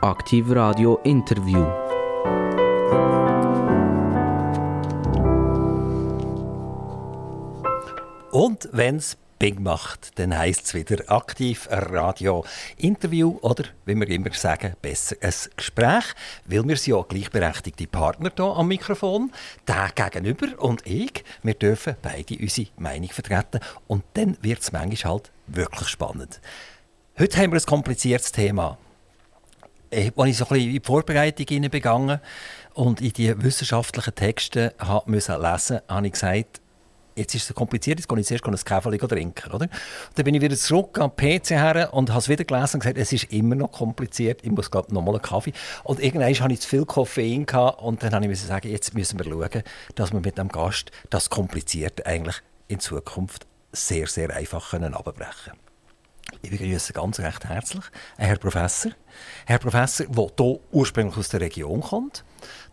Aktiv Radio Interview. Und wenn es Bing macht, dann heisst es wieder aktiv Radio Interview oder, wie wir immer sagen, besser ein Gespräch, weil wir sind ja gleichberechtigte Partner hier am Mikrofon, der gegenüber und ich, wir dürfen beide unsere Meinung vertreten und dann wird es manchmal halt wirklich spannend. Heute haben wir ein kompliziertes Thema. Als ich so ein bisschen in die Vorbereitung begangen und in die wissenschaftlichen Texte lesen musste, habe ich gesagt, jetzt ist es kompliziert, jetzt gehe ich zuerst einen Kaffee trinken. Oder? Dann bin ich wieder zurück am PC her und habe es wieder gelesen und gesagt, es ist immer noch kompliziert, ich muss glaube nochmal einen Kaffee. Und irgendwann hatte ich zu viel Koffein gehabt, und dann habe ich sagen, jetzt müssen wir schauen, dass wir mit dem Gast das Komplizierte eigentlich in Zukunft sehr, sehr einfach können abbrechen können. Ich begrüße ganz recht herzlich einen Herr Professor. Herr Professor, der hier ursprünglich aus der Region kommt,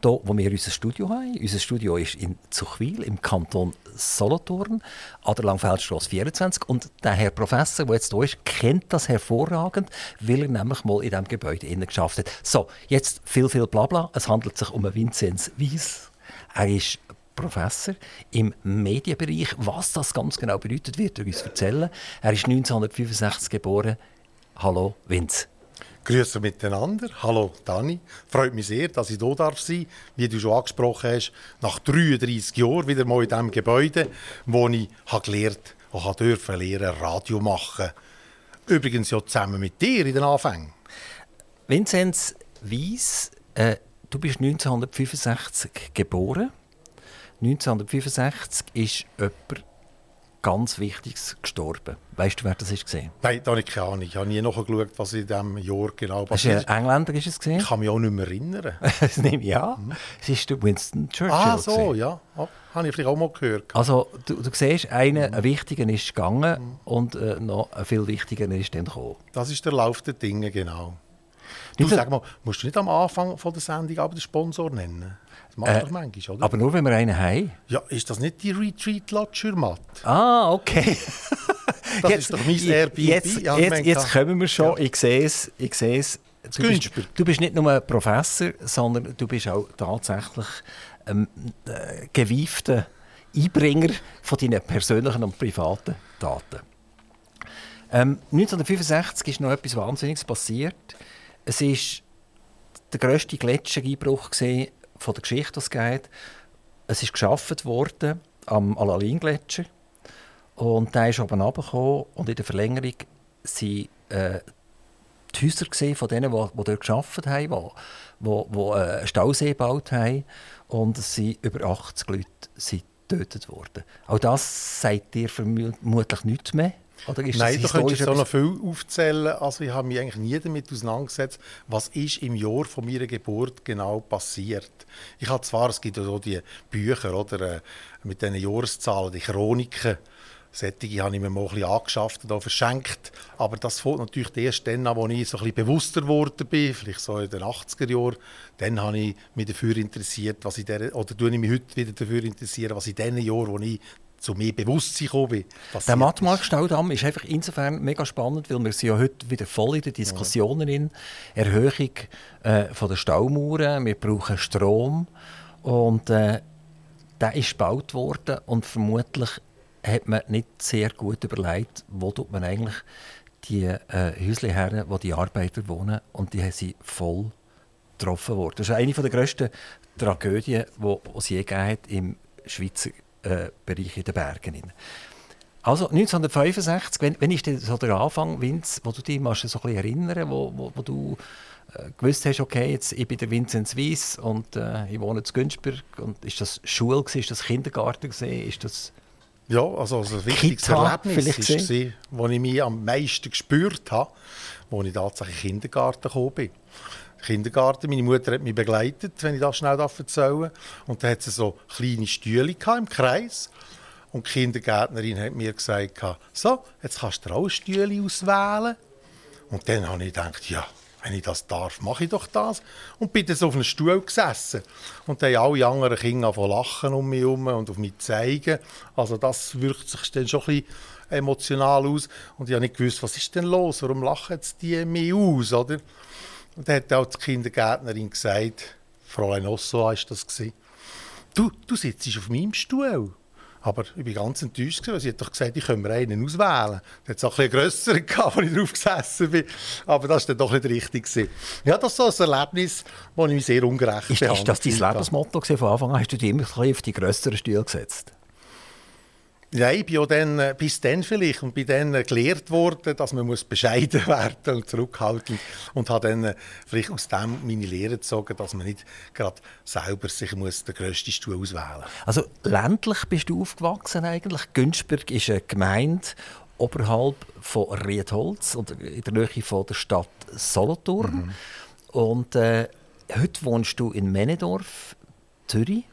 hier, wo wir unser Studio haben. Unser Studio ist in Zuchwil im Kanton Solothurn, an der Langfeldstrasse 24. Und der Herr Professor, der jetzt hier ist, kennt das hervorragend, weil er nämlich mal in diesem Gebäude innen geschafft hat. So, jetzt viel, viel Blabla. Es handelt sich um einen Vinzenz Weiss. Er ist Professor im Medienbereich. Was das ganz genau bedeutet, wird er uns erzählen. Er ist 1965 geboren. Hallo, Vince. Grüße miteinander. Hallo Dani. Freut mich sehr, dass ich hier darf sein Wie du schon angesprochen hast, nach 33 Jahren wieder mal in diesem Gebäude, wo ich habe gelernt und durfte lernen, Radio machen. Übrigens ja zusammen mit dir in den Anfängen. Vinzenz Weiss, äh, du bist 1965 geboren. 1965 ist jemand ganz Wichtiges gestorben. Weißt du, wer das ist gesehen? Nein, da habe ich keine Ahnung. Ich habe nie nachgeschaut, was in diesem Jahr genau passiert ist. Ein Engländer ist es gesehen? Ich kann mich auch nicht mehr erinnern. das nehme ich an. Es ist Winston Churchill. Ah, so, gesehen. ja. Oh, habe ich vielleicht auch mal gehört. Also, du, du siehst, einer, mhm. ein wichtiger ist gegangen mhm. und äh, noch ein viel wichtiger ist dann gekommen. Das ist der Lauf der Dinge, genau. Du, sag mal, musst du nicht am Anfang von der Sendung aber den Sponsor nennen? Das macht äh, doch manchmal, oder? Aber nur, wenn wir einen haben. Ja, ist das nicht die Retreat Lodge Schürmatt? Ah, okay. das jetzt, ist doch mein Airbnb. Jetzt, jetzt, jetzt kommen wir schon. Ja. Ich sehe es. Ich sehe es. Du bist, du bist nicht nur ein Professor, sondern du bist auch tatsächlich ein äh, gewiefter Einbringer von deinen persönlichen und privaten Daten. Ähm, 1965 ist noch etwas Wahnsinniges passiert. Es ist der grösste Gletschereinbruch von der Geschichte, was geht. Es ist geschaffen worden am Alalin-Gletscher und der ist oben runtergekommen und in der Verlängerung waren äh, die Häuser von denen, die, die dort gearbeitet haben, die, die, äh, einen Stausee gebaut haben und es sind über 80 Leute sind getötet worden. Auch das sagt ihr vermutlich nichts mehr. Nein, da könntest du so noch viel aufzählen. Also ich habe mich eigentlich nie damit auseinandergesetzt, was ist im Jahr von meiner Geburt genau passiert. Ich habe zwar, es gibt ja so die Bücher oder, äh, mit diesen Jahreszahlen, die Chroniken, Sättige habe ich mir mal ein bisschen angeschafft und verschenkt. Aber das fängt natürlich erst dann an, als ich so ein bisschen bewusster geworden bin, vielleicht so in den 80er Jahren. Dann habe ich mich dafür interessiert, was ich der, oder tue ich mich heute wieder dafür interessieren, was in den Jahren, wo ich zu mehr Bewusstsein gekommen bin. Der Mattmark-Staudamm ist einfach insofern mega spannend, weil wir sind ja heute wieder voll in den Diskussionen in Erhöhung äh, von der Staumauern, wir brauchen Strom und äh, der ist gebaut worden und vermutlich hat man nicht sehr gut überlegt, wo tut man eigentlich die äh, Häusle her, wo die Arbeiter wohnen und die sind voll getroffen worden. Das ist eine der grössten Tragödien, die es je gegeben hat im Schweizer äh, Bereich in den Bergen. Also 1965, wenn, wenn ist so der Anfang, Vince, wo du dich so ein bisschen erinnern, wo, wo, wo du äh, gewusst hast, okay, jetzt, ich bin der Vinzenz Weiss und äh, ich wohne in Günzburg. Und ist das Schule, gewesen, ist das Kindergarten, gewesen, ist das ja, also, also ein wichtiges Kita, Erlebnis war, wo ich mich am meisten gespürt habe, als ich tatsächlich in den Kindergarten gekommen bin. Kindergarten. Meine Mutter hat mich begleitet, wenn ich das schnell erzählen darf. Und da hat sie so kleine Stühle im Kreis. Und die Kindergärtnerin hat mir gesagt, so, jetzt kannst du auch Stühle auswählen. Und dann habe ich gedacht, ja, wenn ich das darf, mache ich doch das. Und bin dann so auf einem Stuhl gesessen. Und dann haben alle anderen Kinder von lachen um mich herum und auf mich zeigen. Also das wirkt sich dann schon ein bisschen emotional aus. Und ich habe nicht gewusst, was ist denn los? Warum lachen jetzt die mich aus, oder? Und dann hat auch die Kindergärtnerin gesagt, Fräulein Osso war das, du, du sitzt auf meinem Stuhl. Aber ich war ganz enttäuscht, weil sie hat doch gesagt, ich könnte mir einen auswählen. Da hat es auch ein grösser gehabt, als ich drauf gesessen bin. Aber das war dann doch nicht richtig. Gewesen. Ja, das ist so ein Erlebnis, das ich mich sehr ungerecht ist, Ist das dein Lebensmotto von Anfang an? Hast du dich immer auf die grösseren Stühle gesetzt? Ja, ich bin dann, äh, bis dann vielleicht und bin dann äh, gelehrt worden, dass man muss bescheiden werden und zurückhaltend und habe dann äh, vielleicht aus dem meine Lehre gezogen, dass man nicht gerade selber sich muss den grössten Stuhl auswählen muss. Also ländlich bist du aufgewachsen eigentlich. Günzburg ist eine Gemeinde oberhalb von Riedholz und in der Nähe von der Stadt Solothurn. Mhm. Und äh, heute wohnst du in Menedorf, Zürich.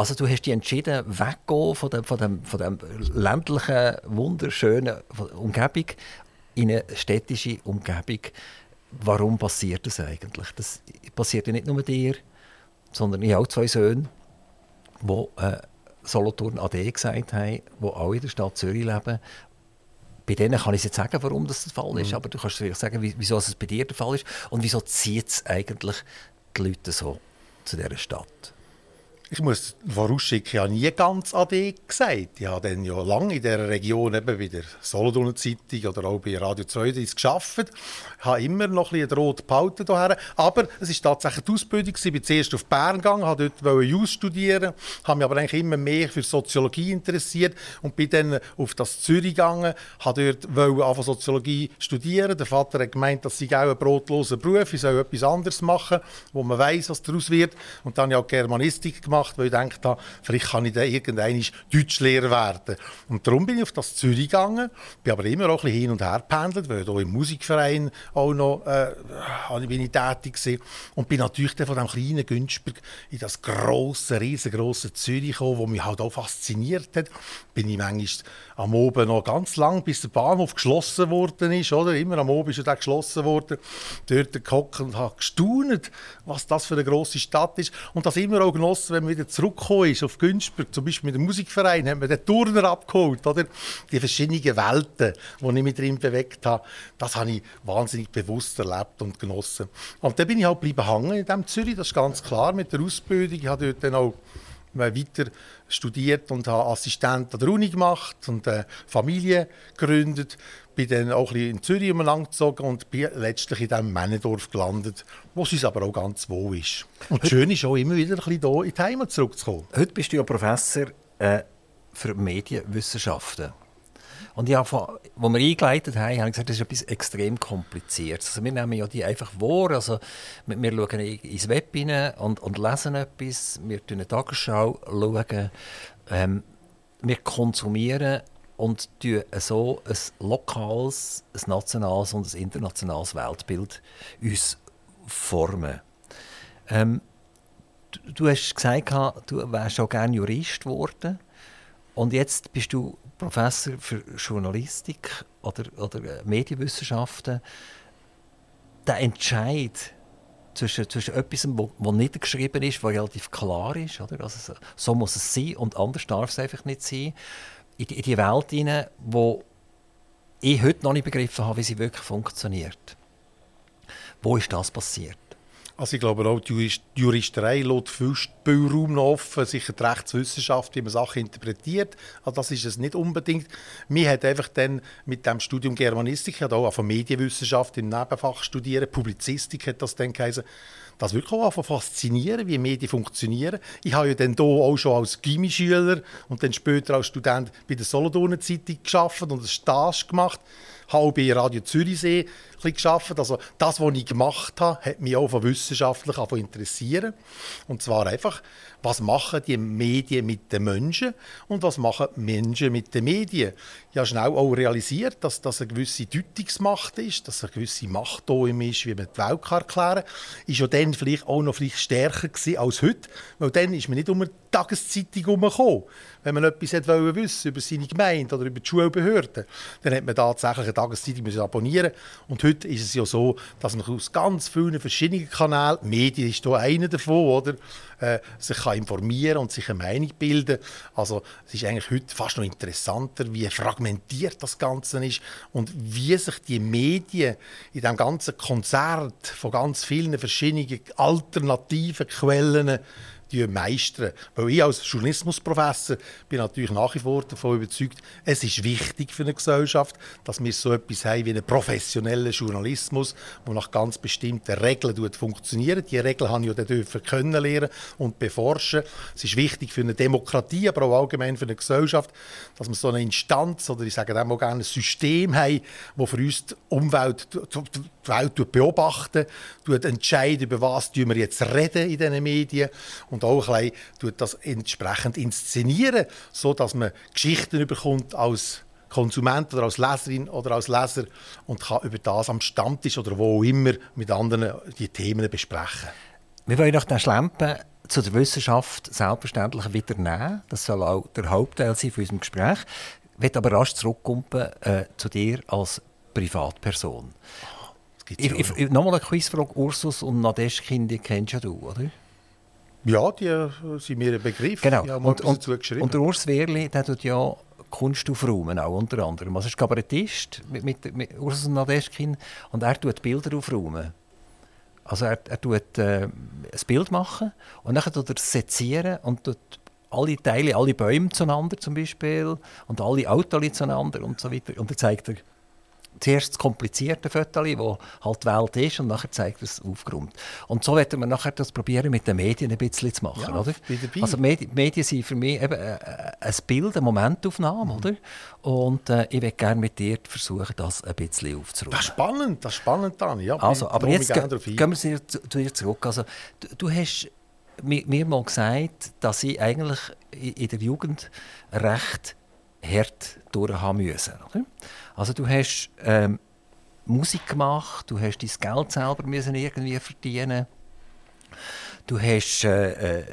Also du hast dich entschieden, weggehen von der, von dem, von dem ländlichen, wunderschönen Umgebung in eine städtische Umgebung. Warum passiert das eigentlich? Das passiert ja nicht nur dir, sondern ich habe auch zwei Söhne, die äh, Solothurn AD gesagt haben, die auch in der Stadt Zürich leben. Bei denen kann ich jetzt sagen, warum das der Fall ist, mhm. aber du kannst vielleicht sagen, wieso es bei dir der Fall ist und wieso zieht es eigentlich die Leute so zu dieser Stadt. Ich muss vorausschicken, ich habe nie ganz AD gesagt. Ich habe dann ja lange in dieser Region, eben bei der Solothurner Zeitung oder auch bei Radio 2 gearbeitet. Ich habe immer noch ein bisschen rote Paute hierher. Aber es war tatsächlich die Ausbildung. Ich bin zuerst auf Bern gegangen, wollte dort Jus studieren, habe mich aber eigentlich immer mehr für Soziologie interessiert und bin dann auf das Zürich gegangen, habe dort anfangen Soziologie studieren. Der Vater hat gemeint, das sei auch ein brotloser Beruf, ich soll etwas anderes machen, wo man weiß, was daraus wird. Und dann habe ich auch Germanistik gemacht weil ich gedacht habe, vielleicht kann ich dann irgendwann Deutschlehrer werden. Und darum bin ich auf das Zürich gegangen, bin aber immer auch ein bisschen hin und her gependelt, weil hier im Musikverein auch noch äh, bin ich tätig war. Und bin natürlich dann von diesem kleinen Günzburg in das grosse, riesengroße Zürich gekommen, das mich halt auch fasziniert hat. Bin ich manchmal am Oben noch ganz lang, bis der Bahnhof geschlossen worden ist, oder? Immer am Oben ist er geschlossen worden. Dort gehockt und habe gestaunt, was das für eine grosse Stadt ist. Und das immer auch genossen, wenn man wieder zurückgekommen ist auf Günzburg, zum Beispiel mit dem Musikverein, hat man den Turner abgeholt, oder? Die verschiedenen Welten, die ich mich drin bewegt habe, das habe ich wahnsinnig bewusst erlebt und genossen. Und dann bin ich halt bleiben hängen in diesem Zürich, das ist ganz klar, mit der Ausbildung. Ich habe dort dann auch weiter studiert und habe Assistent an der Uni gemacht und eine Familie gegründet. Bin dann auch ein bisschen in Zürich umeinander gezogen und bin letztlich in diesem Männendorf gelandet, wo es uns aber auch ganz wohl ist. Und schön ist auch immer wieder ein bisschen hier in die Heimat zurückzukommen. Heute bist du ja Professor äh, für Medienwissenschaften. Und ja, als wir eingeleitet haben, habe ich gesagt, das ist etwas extrem Kompliziertes. Also wir nehmen ja die einfach vor. Also wir, wir schauen ins Web rein und, und lesen etwas. Wir schauen eine Tagesschau, schauen, ähm, wir konsumieren und so ein lokales, ein nationales und ein internationales Weltbild uns formen. Ähm, du, du hast gesagt, du wärst auch gerne Jurist geworden. Und jetzt bist du Professor für Journalistik oder, oder Medienwissenschaften. Der Entscheid zwischen, zwischen etwas, was niedergeschrieben ist, was relativ klar ist, oder? Also, so muss es sein und anders darf es einfach nicht sein, in die, in die Welt hinein, wo ich heute noch nicht begriffen habe, wie sie wirklich funktioniert. Wo ist das passiert? Also ich glaube auch, die Juristerei lässt viel Spielraum offen, sicher die Rechtswissenschaft, wie man Sachen interpretiert. Also das ist es nicht unbedingt. Mir hat einfach dann mit dem Studium Germanistik, ich auch von Medienwissenschaft im Nebenfach studiert, Publizistik hat das dann geheißen, das wirklich auch faszinieren, wie Medien funktionieren. Ich habe ja dann hier auch schon als Gimmischüler und dann später als Student bei der Solothurner Zeitung geschafft und einen Stage gemacht habe bei Radio Zürichsee geschafft. Also das, was ich gemacht habe, hat mich auch von wissenschaftlich interessieren. Und zwar einfach, was machen die Medien mit den Menschen und was machen die Menschen mit den Medien. Ich habe schnell auch realisiert, dass das eine gewisse Deutungsmacht ist, dass eine gewisse Macht da ist, wie man die Welt erklären kann. Ist ja dann vielleicht auch noch vielleicht stärker als heute, weil dann ist man nicht unbedingt Tageszeitung herumgekommen. Wenn man etwas wollte wissen über seine Gemeinde oder über die Schulbehörden, dann hat man tatsächlich eine Tageszeitung abonnieren Und heute ist es ja so, dass man aus ganz vielen verschiedenen Kanälen, Medien ist hier einer davon, oder, äh, sich kann informieren und sich eine Meinung bilden. Also es ist eigentlich heute fast noch interessanter, wie fragmentiert das Ganze ist und wie sich die Medien in dem ganzen Konzert von ganz vielen verschiedenen alternativen Quellen meistern. Weil ich als Journalismusprofessor bin natürlich nach wie vor davon überzeugt, es ist wichtig für eine Gesellschaft, dass wir so etwas haben wie einen professionellen Journalismus, der nach ganz bestimmten Regeln funktioniert. Die Regeln haben ja dürfen können und beforschen. Es ist wichtig für eine Demokratie, aber auch allgemein für eine Gesellschaft, dass wir so eine Instanz oder ich sage auch gerne ein System haben, das für uns die Umwelt, die Welt beobachten, entscheiden, über was wir jetzt reden in diesen Medien und auch ein das entsprechend inszenieren, so dass man Geschichten bekommt als Konsument oder als Leserin oder als Leser und kann über das am Stammtisch oder wo immer mit anderen die Themen besprechen. Wir wollen noch den Schlempen zu der Wissenschaft selbstverständlich wieder nehmen. Das soll auch der Hauptteil sein von unserem Gespräch. Ich will aber rasch zurückkommen äh, zu dir als Privatperson. Nochmal eine Quizfrage. Ursus und Nadeschkin, die kennst ja du, oder? Ja, die äh, sind mir ein Begriff. Genau. und, und, und der Urs Wehrli, der tut ja Kunst aufräumen, auch unter anderem. Also er ist Kabarettist mit, mit, mit Urs Nadeschkin und er tut Bilder aufräumen. Also er, er tut äh, ein Bild machen und dann tut er sezieren und tut alle Teile, alle Bäume zueinander zum Beispiel und alle Autos zueinander und so weiter. Und dann zeigt er zuerst das komplizierte Foto, das halt die Welt ist, und nachher zeigt es aufgeräumt. Und so werden wir nachher das probieren, mit den Medien ein bisschen zu machen. Ja, oder? Also Medien, Medien sind für mich eben äh, äh, ein Bild, eine Momentaufnahme. Mhm. Oder? Und äh, ich würde gerne mit dir versuchen, das ein bisschen aufzuräumen. Das ist spannend, das ist spannend, Dani. Ja, also, aber jetzt gehen wir zu, zu dir zurück. Also, du, du hast mir mal gesagt, dass ich eigentlich in der Jugend recht hart durch haben müssen. Oder? Also du hast ähm, Musik gemacht, du hast dein Geld selber müssen irgendwie verdienen. Du hast äh, äh,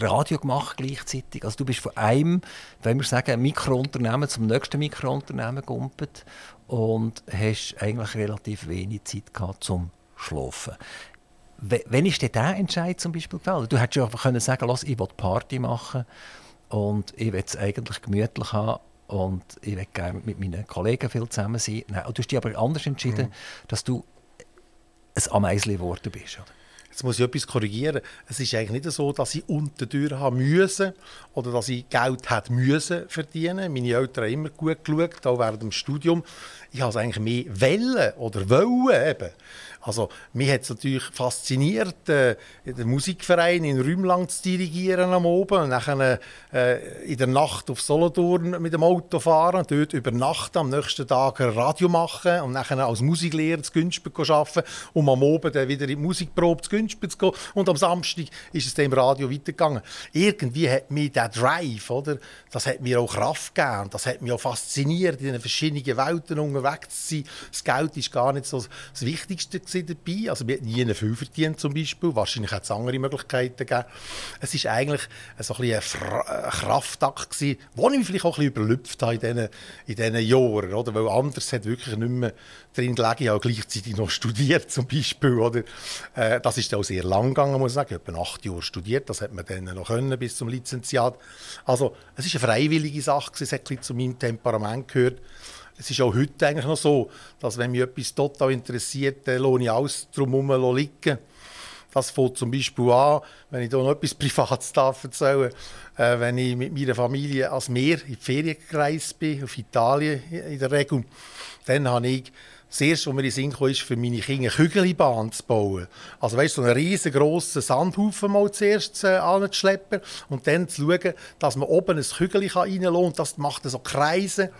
Radio gemacht gleichzeitig. Also du bist von einem, wenn wir sagen, Mikrounternehmen zum nächsten Mikrounternehmen gegumpelt und hast eigentlich relativ wenig Zeit gehabt zum Schlafen. Wann ist dir dieser Entscheid zum Beispiel gefallen? Du hättest ja einfach können sagen, Lass, ich will Party machen und ich will es eigentlich gemütlich haben und ich will gerne mit meinen Kollegen viel zusammen sein. Nein, du hast dich aber anders entschieden, mhm. dass du ein Ameisli geworden bist. Oder? Jetzt muss ich etwas korrigieren. Es ist eigentlich nicht so, dass ich unter Tür haben müssen oder dass ich Geld hat müssen verdienen. Meine Eltern haben immer gut geschaut, auch während dem Studium. Ich habe es eigentlich mehr wollen oder wollen eben. Also, mich hat es natürlich fasziniert, äh, den Musikverein in Rümlang zu dirigieren am Oben und dann äh, in der Nacht auf Solothurn mit dem Auto fahren, dort übernachten, am nächsten Tag ein Radio machen und dann als Musiklehrer zu Günspel arbeiten, um am Oben dann wieder in die Musikprobe zu Günspel zu gehen. Und am Samstag ist es im Radio weitergegangen. Irgendwie hat mich der Drive, oder, das hat mir auch Kraft gegeben. Das hat mich auch fasziniert, in den verschiedenen Welten unterwegs zu sein. Das Geld ist gar nicht so das Wichtigste dabei. Also wir haben nie viel verdient zum Beispiel. Wahrscheinlich hat es andere Möglichkeiten gegeben. Es war eigentlich so ein, ein Kraftakt gewesen, ich mich vielleicht auch ein bisschen überlüpft habe in diesen, in diesen Jahren. Oder? Weil anders hat wirklich nicht mehr drin gelegen. Ich habe gleichzeitig noch studiert zum Beispiel. Oder? Äh, das ist auch sehr lang gegangen, muss ich sagen. Ich habe acht Jahre studiert. Das hat man dann noch können bis zum Lizenziat. Also es ist eine freiwillige Sache. Es hat zu meinem Temperament gehört. Es ist auch heute eigentlich noch so, dass wenn mich etwas total interessiert, dann lohne ich alles drumherum liegen. Das fängt zum Beispiel an, wenn ich hier noch etwas Privates darf erzählen äh, wenn ich mit meiner Familie als Meer in die Ferien bin, auf Italien in der Regel, dann habe ich das Erste, was mir in den Sinn kam, ist, für meine Kinder eine Kügelbahn zu bauen. Also weißt du, so einen riesengroßen Sandhaufen mal zuerst äh, anzuschleppen und dann zu schauen, dass man oben ein Kügel reinlassen und das macht so Kreise.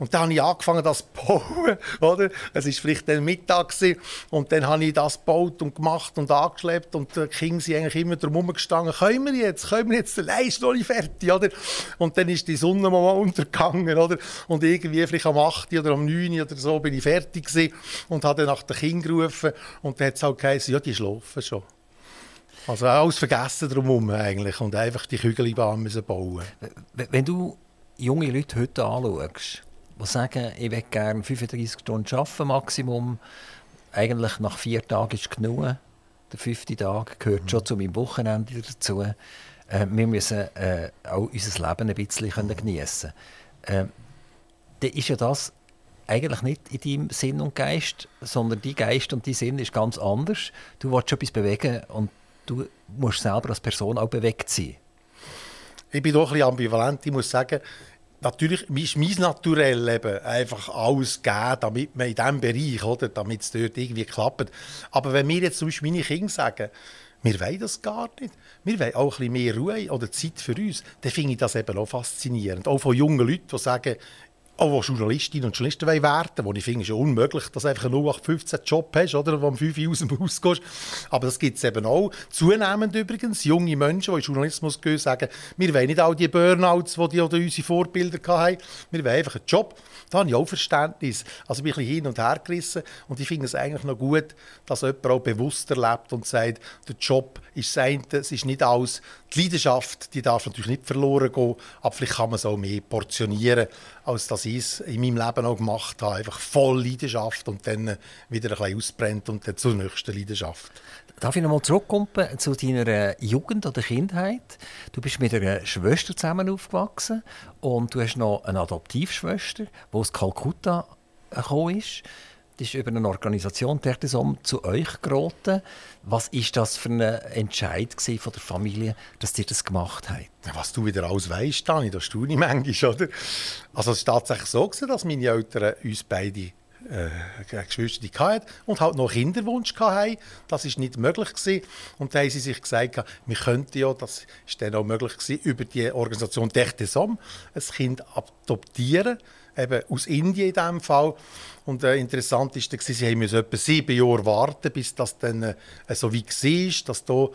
Und dann habe ich angefangen, das zu bauen. Oder? Es war vielleicht dann Mittag gewesen, und dann habe ich das gebaut und gemacht und angeschleppt und die Kinder sind eigentlich immer drum gestanden, können wir jetzt, können wir jetzt, nein, ist noch nicht fertig. Oder? Und dann ist die Sonne mal untergegangen. Oder? Und irgendwie vielleicht am 8. oder am 9. oder so bin ich fertig gewesen und habe dann nach den Kindern gerufen und dann hat es halt geheißen, ja, die schlafen schon. Also alles vergessen drumherum eigentlich und einfach die Kügelbahn müssen bauen. Wenn du junge Leute heute anschaust, die sagen, ich will gerne 35 Stunden arbeiten, Maximum, eigentlich nach vier Tagen ist genug, der fünfte Tag gehört mhm. schon zu meinem Wochenende dazu. Äh, wir müssen äh, auch unser Leben ein bisschen geniessen können. Äh, dann ist ja das eigentlich nicht in deinem Sinn und Geist, sondern dein Geist und dein Sinn ist ganz anders. Du willst etwas bewegen und du musst selber als Person auch bewegt sein. Ich bin doch ein bisschen ambivalent. Ich muss sagen, natürlich ist mein Naturell eben einfach alles geben, damit man in diesem Bereich, oder, damit es dort irgendwie klappt. Aber wenn mir jetzt zum Beispiel meine Kinder sagen, wir wollen das gar nicht. Wir wollen auch ein bisschen mehr Ruhe oder Zeit für uns. Dann finde ich das eben auch faszinierend. Auch von jungen Leuten, die sagen, auch Journalistinnen und Journalisten werden wollen, wo ich finde, es ist unmöglich, dass du einfach einen 0815-Job hast, oder, wo um 5 Uhr aus dem Haus gehst. Aber das gibt es eben auch. Zunehmend übrigens, junge Menschen, die in Journalismus gehen, sagen, wir wollen nicht all die Burnouts, die, die oder unsere Vorbilder hatten, wir wollen einfach einen Job. Da habe ich auch Verständnis. Also bin ich ein bisschen hin und her gerissen und ich finde es eigentlich noch gut, dass jemand auch bewusst erlebt und sagt, der Job ist das es ist nicht alles. Die Leidenschaft, die darf natürlich nicht verloren gehen, aber vielleicht kann man es auch mehr portionieren, als dass ich es in meinem Leben auch gemacht habe. Einfach voll Leidenschaft und dann wieder ein bisschen ausbrennt und dann zur nächsten Leidenschaft. Darf ich nochmal zurückkommen zu deiner Jugend oder Kindheit? Du bist mit einer Schwester zusammen aufgewachsen und du hast noch eine Adoptivschwester, die aus Kalkutta gekommen ist. Ist über eine Organisation Tertesom zu euch geraten. Was ist das für ein Entscheid von der Familie, dass ihr das gemacht habt? Was du wieder alles weißt, Dani, das tue ich manchmal, oder? Also es war tatsächlich so, dass meine Eltern uns beide äh, Geschwister hatten und halt noch Kinderwunsch hatten. Das ist nicht möglich gewesen. Und dann haben sie sich gesagt, wir könnten ja, das ist dann auch möglich gewesen, über die Organisation Terre Somme ein Kind adoptieren, eben aus Indien in diesem Fall. Und äh, interessant ist, dass sie haben etwa sieben Jahre warten, bis das dann äh, so wie war, dass hier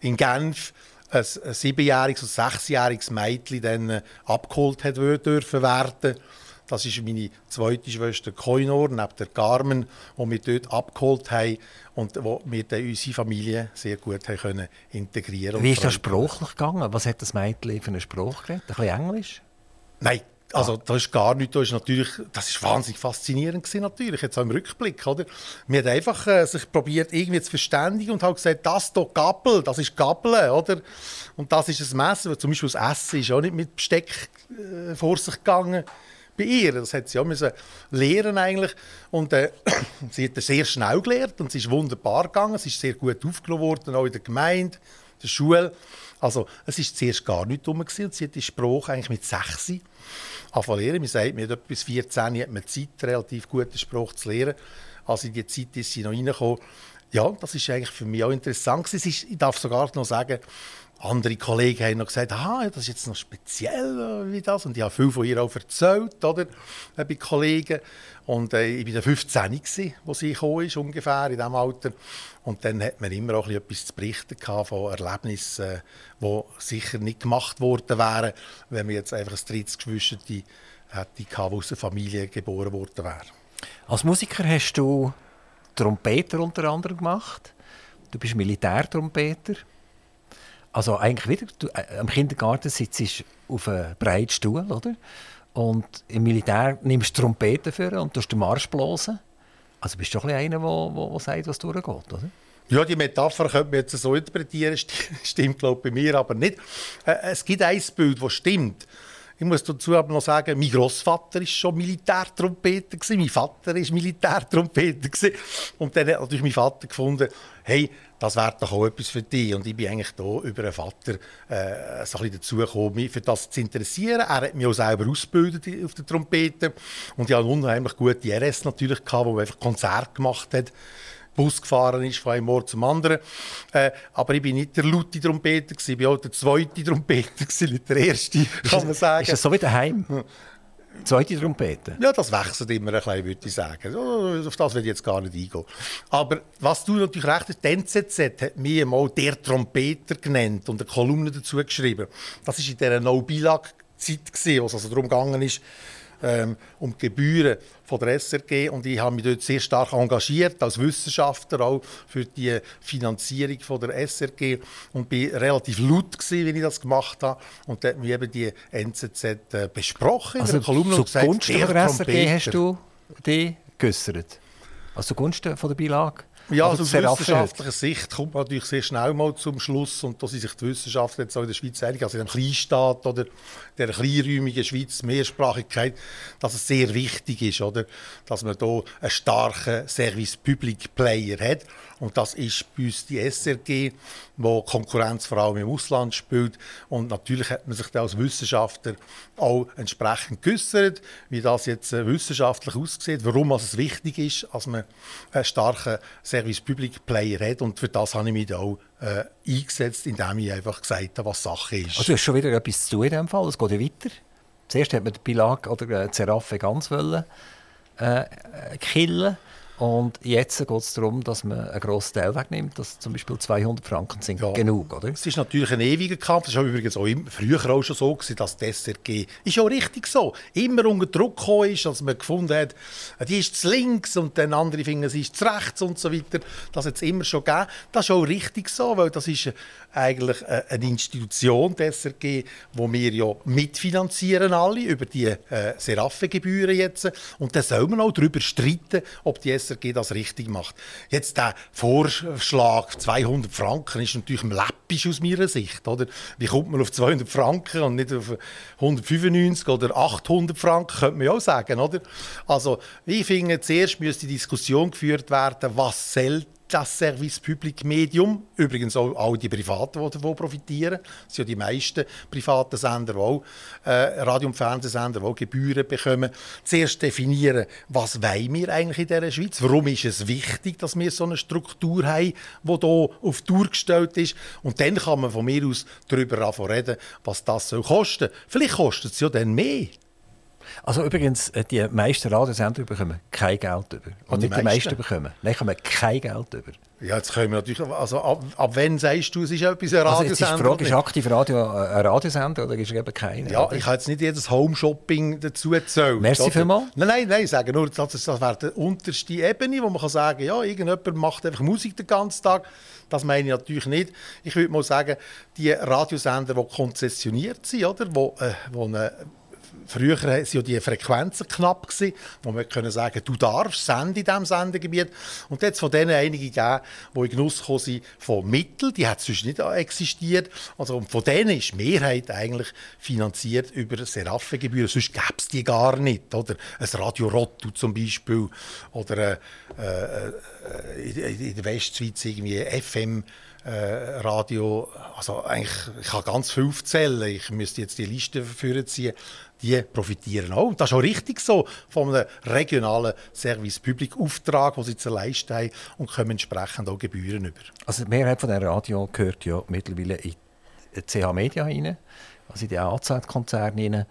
in Genf ein, ein siebenjähriges und sechsjähriges Mädchen dann äh, abgeholt hat dürfen werden das ist meine zweite Schwester Koinor, neben der Carmen, die wir dort abgeholt haben und wo wir dann unsere Familie sehr gut haben können integrieren Wie ist das sprachlich gegangen? Was hat das Mädchen für einen Spruch geredet? Ein bisschen Englisch? Nein, also das ist gar nicht, das ist natürlich, das ist wahnsinnig faszinierend gewesen, natürlich, jetzt auch im Rückblick, oder? Wir haben einfach äh, sich probiert irgendwie zu verständigen und haben gesagt, das hier Gappel, das ist Gappeln, oder? Und das ist ein Messer, zum Beispiel das Essen ist auch nicht mit Besteck äh, vor sich gegangen bei ihr. Das hat sie auch müssen lernen eigentlich. Und äh, sie hat das sehr schnell gelernt und sie ist wunderbar gegangen. Sie ist sehr gut aufgenommen worden, auch in der Gemeinde, in der Schule. Also es ist zuerst gar nicht dumm gewesen. Sie hat die Sprache eigentlich mit 6 angefangen lernen. Man sagt, mit bis 14 hat man Zeit, relativ gute Sprache zu lernen. Also in die Zeit ist sie noch reingekommen. Ja, das ist eigentlich für mich auch interessant. Ist, ich darf sogar noch sagen, andere Kollegen haben noch gesagt, ah, das ist jetzt noch speziell äh, wie das. Und ich habe viel von ihr auch erzählt, oder? Äh, bei Kollegen. Und äh, ich war 15, gewesen, als sie gekommen ist, ungefähr in diesem Alter. Und dann hat man immer auch etwas zu berichten von Erlebnissen, die äh, sicher nicht gemacht worden wären, wenn man jetzt einfach ein drittes Geschwister hätte, das aus der Familie geboren worden wäre. Als Musiker hast du Trompeter unter anderem gemacht. Du bist Militärtrompeter. Also eigentlich wieder, du, äh, am Kindergarten sitzt du auf einem breiten Stuhl, oder? Und im Militär nimmst du Trompeten für und tust den Marsch blasen. Also bist du doch einer, der sagt, was durchgeht, oder? Ja, die Metapher könnte man jetzt so interpretieren, stimmt glaube bei mir aber nicht. Äh, es gibt ein Bild, das stimmt. Ich muss dazu aber noch sagen, mein Großvater war schon Militärtrompeter, mein Vater war Militärtrompeter. Und dann hat natürlich mein Vater gefunden, hey, das wäre doch auch etwas für dich. Und ich bin eigentlich hier über einen Vater äh, so ein dazugekommen, mich für das zu interessieren. Er hat mich auch selber ausgebildet auf der Trompete. Und ich hatte unheimlich gute RS natürlich, gehabt, wo einfach Konzerte gemacht hat. Bus gefahren ist von einem Ort zum anderen. Äh, aber ich bin nicht der laute Trompeter, ich war auch der zweite Trompeter, nicht der erste, kann man sagen. Ist das so wie daheim? Zweite Trompete? Ja, das wechselt immer ein bisschen, würde ich sagen. Auf das will ich jetzt gar nicht eingehen. Aber was du natürlich recht hast, die NZZ hat mir mal «der Trompeter» genannt und eine Kolumne dazu geschrieben. Das war in dieser No-Bilag-Zeit, wo es also darum ist, ähm, um die Gebühren von der SRG und ich habe mich dort sehr stark engagiert als Wissenschaftler auch für die Finanzierung von der SRG und bin relativ laut gewesen, wenn ich das gemacht habe und da hat mich eben die NZZ äh, besprochen also in der Kolumne und gesagt, der SRG hast du die geäussert? Also zugunsten von der Beilage? Ja, also aus wissenschaftlicher Sicht kommt man natürlich sehr schnell mal zum Schluss und da sind sich die Wissenschaftler jetzt auch in der Schweiz einig, also in einem Kleinstaat oder der kleinräumigen Schweiz, Mehrsprachigkeit, dass es sehr wichtig ist, oder? dass man hier einen starken Service-Public-Player hat und das ist bei uns die SRG, wo Konkurrenz vor allem im Ausland spielt. Und natürlich hat man sich da als Wissenschaftler auch entsprechend geäußert, wie das jetzt äh, wissenschaftlich aussieht, warum es wichtig ist, dass man einen starken Service-Public-Player hat. Und für das habe ich mich auch äh, eingesetzt, indem ich einfach gesagt habe, was Sache ist. Also du hast schon wieder etwas zu in diesem Fall, es geht ja weiter. Zuerst hat man den Bilag oder die Seraphe ganz wollen, äh, killen und jetzt geht es darum, dass man einen grossen Teil wegnimmt, dass zum Beispiel 200 Franken sind ja. genug, oder? Es ist natürlich ein ewiger Kampf. Es war übrigens auch früher auch schon so, gewesen, dass die SRG ist auch richtig so, immer unter Druck gekommen ist, dass man gefunden hat, die ist zu links und dann andere finden, sie ist zu rechts und so weiter. Das hat es immer schon gegeben. Das ist auch richtig so, weil das ist eigentlich eine Institution, die SRG, wo wir ja mitfinanzieren alle über die äh, Seraphengebühren jetzt. Und dann soll man auch darüber streiten, ob die SRG das richtig macht. Jetzt der Vorschlag 200 Franken ist natürlich läppisch aus meiner Sicht. Oder? Wie kommt man auf 200 Franken und nicht auf 195 oder 800 Franken, könnte man ja auch sagen. Oder? Also ich finde, zuerst müsste die Diskussion geführt werden, was zählt das Service Public Medium, übrigens auch, auch die Privaten, die davon profitieren. Das sind ja die meisten privaten Sender, die auch äh, Radio- und Fernsehsender, die auch Gebühren bekommen. Zuerst definieren, was wollen wir eigentlich in dieser Schweiz? Warum ist es wichtig, dass wir so eine Struktur haben, die hier auf Tour gestellt ist? Und dann kann man von mir aus darüber reden, was das soll kosten. Vielleicht kostet es ja dann mehr. Also übrigens, äh, die meisten Radiosender bekommen kein Geld über. Und, und die nicht die meisten bekommen. Nein, kommen kein Geld über. Ja, jetzt können wir natürlich, also ab, ab wann sagst du, es ist etwas ein Radiosender? Also jetzt ist die Frage, ist aktiv Radio äh, ein Radiosender oder ist es eben keiner? Ja, ich habe jetzt nicht jedes Home-Shopping dazu erzählt. Merci vielmals. Nein, nein, nein, ich sage nur, das, das wäre die unterste Ebene, wo man kann sagen kann, ja, irgendjemand macht einfach Musik den ganzen Tag. Das meine ich natürlich nicht. Ich würde mal sagen, die Radiosender, die konzessioniert sind, oder, wo, äh, wo eine früher waren ja die Frequenzen knapp, gewesen, wo man können sagen du darfst senden in diesem Sendegebiet. Und jetzt von denen einige gegeben, die in Genuss sind von Mitteln, die hat sonst nicht existiert. Also von denen ist die Mehrheit eigentlich finanziert über Seraphengebühren, sonst gäbe es die gar nicht. Oder ein Radio Rottu zum Beispiel oder äh, äh, in der Westschweiz irgendwie FM äh, Radio, also eigentlich, ich kann ganz viel aufzählen, ich müsste jetzt die Liste ziehen, die profitieren auch. Und das ist auch richtig so von einem regionalen Service-Public-Auftrag, den sie zu leisten haben und kommen entsprechend auch Gebühren über. Also die Mehrheit von der Radio gehört ja mittlerweile in CH Media rein, also in die AZ-Konzerne rein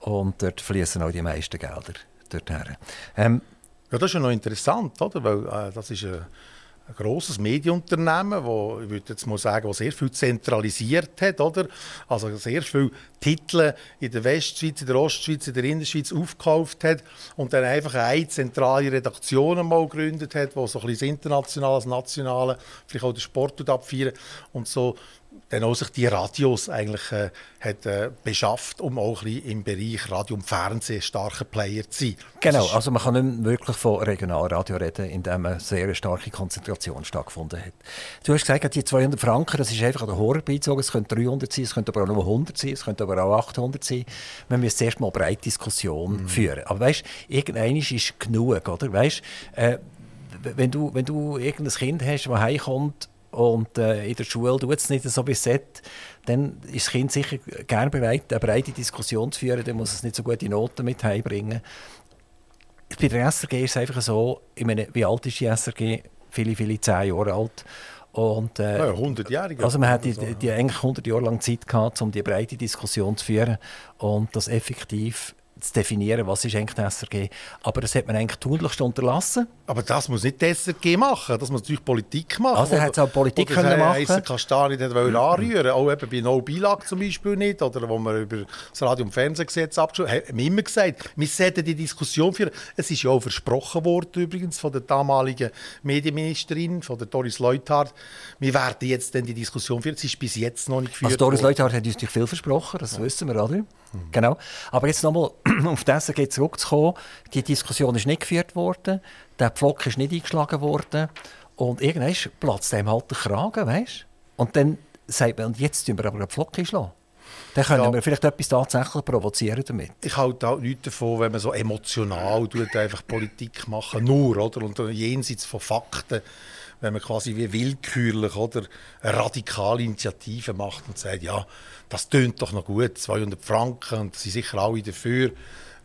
und dort fließen auch die meisten Gelder dorthin. Ähm, ja, das ist ja noch interessant, oder? weil äh, das ist eine ein grosses Medienunternehmen, wo ich würde jetzt mal sagen, wo sehr viel zentralisiert hat, oder? Also sehr viele Titel in der Westschweiz, in der Ostschweiz, in der Innerschweiz aufgekauft hat und dann einfach eine zentrale Redaktion mal gegründet hat, wo so ein bisschen das Internationale, das Nationale, vielleicht auch den Sport abfeiern und so dann auch sich die Radios eigentlich äh, hat, äh, beschafft, um auch ein im Bereich Radio und Fernsehen starke Player zu sein. Genau, also man kann nicht wirklich von Regionalradio reden, in dem eine sehr starke Konzentration stattgefunden hat. Du hast gesagt, die 200 Franken, das ist einfach an der Horror beizogen. Es könnte 300 sein, es könnte aber auch nur 100 sein, es könnte aber auch 800 sein. Man müsste erst mal eine breite Diskussion mhm. führen. Aber weißt, irgendeiner ist genug, oder? Weißt, äh, wenn du, wenn du irgendein Kind hast, das heimkommt und äh, in der Schule tut es nicht so wie es sollte, dann ist das Kind sicher gerne bereit, eine breite Diskussion zu führen, dann muss es nicht so gute Noten mit heimbringen. Bei der SRG ist es einfach so, ich meine, wie alt ist die SRG? Viele, viele, zehn Jahre alt. Und, äh, ja, 100-jährige. Also man hat die, die, eigentlich 100 Jahre lang Zeit gehabt, um die breite Diskussion zu führen und das effektiv zu definieren, was ist eigentlich die SRG. Aber das hat man eigentlich tunlichst unterlassen. Aber das muss nicht die SRG machen, das muss natürlich Politik machen. Also hat es auch Politik oder können machen. Oder Kastani nicht wollen anrühren, auch eben bei No Bilag zum Beispiel nicht, oder wo wir über das Radio- und Fernsehgesetz abgeschaut haben, haben wir immer gesagt, wir sollten die Diskussion führen. Es ist ja auch versprochen worden übrigens von der damaligen Medienministerin, von der Doris Leuthard, wir werden jetzt dann die Diskussion führen. Es ist bis jetzt noch nicht geführt Also Doris Leuthard hat uns viel versprochen, das ja. wissen wir, oder? Mhm. Genau. Aber jetzt nochmal auf das geht zurückzukommen. Die Diskussion ist nicht geführt worden, der Pflock ist nicht eingeschlagen worden und irgendwann platzt einem halt der Kragen, weißt? Und dann sagt man, und jetzt tun wir aber einen Pflock einschlagen. Dann können ja. wir vielleicht etwas tatsächlich provozieren damit. Ich halte auch nichts davon, wenn man so emotional tut, einfach Politik machen, nur, oder? Und jenseits von Fakten wenn man quasi wie willkürlich oder eine radikale Initiative macht und sagt, ja, das tönt doch noch gut, 200 Franken und sie sicher alle dafür.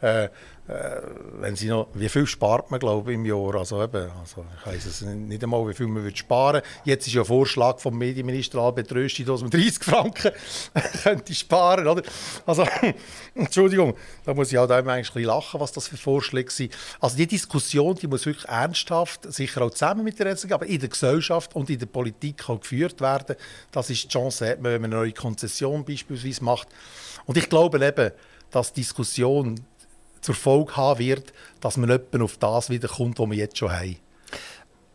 Äh, wenn sie noch, wie viel spart man glaube ich, im Jahr? Also eben, also ich weiß es nicht einmal, wie viel man wird sparen Jetzt ist ja ein Vorschlag vom Medienminister Albert Rösti, dass man 30 Franken könnte sparen oder? Also, Entschuldigung, da muss ich halt eigentlich ein lachen, was das für Vorschläge sind. Also die Diskussion, die muss wirklich ernsthaft, sicher auch zusammen mit der SRG, aber in der Gesellschaft und in der Politik auch geführt werden. Das ist die Chance, wenn man eine neue Konzession beispielsweise macht. Und ich glaube eben, dass Diskussion zur Folge haben wird, dass man etwa auf das wiederkommt, was wir jetzt schon haben.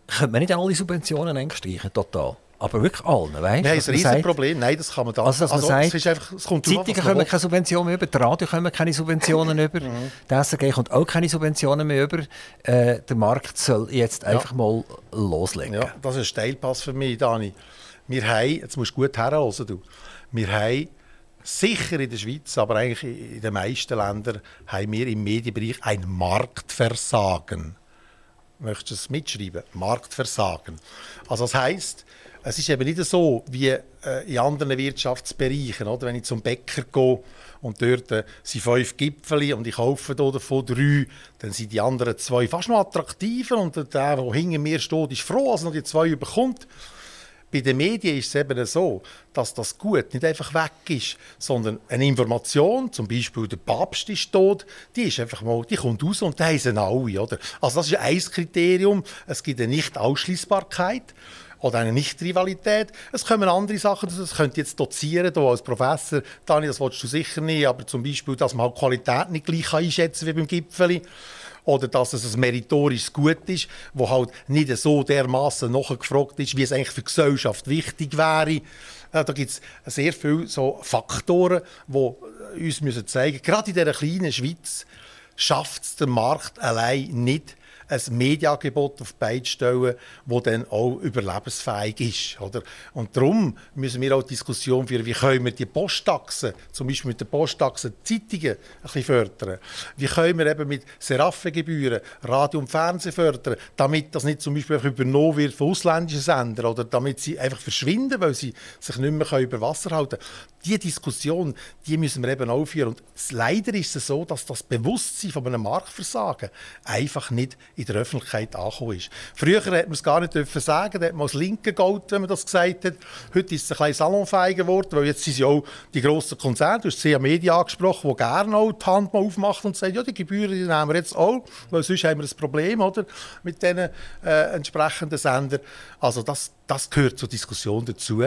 Könnte man nicht alle Subventionen einstreichen, total? Aber wirklich allen, weißt? Nein, das ist ein Riesenproblem. Nein, das kann man da Also, dass man also, sagt, es einfach, es kommt Zeitungen kommen keine Subventionen über, die Radio kommen keine Subventionen über, mhm. der SRG kommt auch keine Subventionen mehr über. Äh, der Markt soll jetzt einfach ja. mal loslegen. Ja, das ist ein Steilpass für mich, Dani. Wir haben, jetzt musst du gut herhören, du. Wir haben Sicher in der Schweiz, aber eigentlich in den meisten Ländern haben wir im Medienbereich ein Marktversagen. Möchtest du es mitschreiben? Marktversagen. Also das heißt, es ist eben nicht so wie äh, in anderen Wirtschaftsbereichen. Oder? Wenn ich zum Bäcker gehe und dort äh, sind fünf Gipfel und ich kaufe davon drei, dann sind die anderen zwei fast noch attraktiver und der, der hinter mir steht, ist froh, dass er noch die zwei bekommt. Bei den Medien ist es eben so, dass das Gut nicht einfach weg ist, sondern eine Information, zum Beispiel der Papst ist tot, die ist einfach mal, die kommt raus und die heißen alle, oder? Also das ist ein Kriterium. Es gibt eine Nicht-Ausschließbarkeit oder eine Nicht-Rivalität. Es kommen andere Sachen dazu. Das könnt jetzt dozieren hier als Professor. Dani, das willst du sicher nicht, aber zum Beispiel, dass man halt Qualität nicht gleich einschätzen wie beim Gipfeli oder dass es ein meritorisches Gut ist, wo halt nicht so dermaßen nachgefragt ist, wie es eigentlich für die Gesellschaft wichtig wäre. Da gibt es sehr viele so Faktoren, die uns müssen zeigen müssen, gerade in dieser kleinen Schweiz schafft es der Markt allein nicht, ein Medienangebot auf beide stellen, das dann auch überlebensfähig ist. Oder? Und darum müssen wir auch Diskussion führen, wie können wir die Posttaxen, zum Beispiel mit den Posttaxen Zeitungen, ein bisschen fördern. Wie können wir eben mit Seraffengebühren Radio und Fernsehen fördern, damit das nicht zum Beispiel übernommen wird von ausländischen Sendern oder damit sie einfach verschwinden, weil sie sich nicht mehr über Wasser halten können. Diese Diskussion, die müssen wir eben auch führen. Und leider ist es so, dass das Bewusstsein von einem Marktversagen einfach nicht in der Öffentlichkeit angekommen ist. Früher hätte man es gar nicht dürfen sagen, da hat man als Linke Gold, wenn man das gesagt hat. Heute ist es ein bisschen salonfähiger geworden, weil jetzt sind ja auch die grossen Konzerne, du hast CA Media angesprochen, die gerne auch die Hand mal aufmachen und sagen, ja, die Gebühren die nehmen wir jetzt auch, weil sonst haben wir ein Problem oder, mit diesen äh, entsprechenden Sendern. Also das, das gehört zur Diskussion dazu,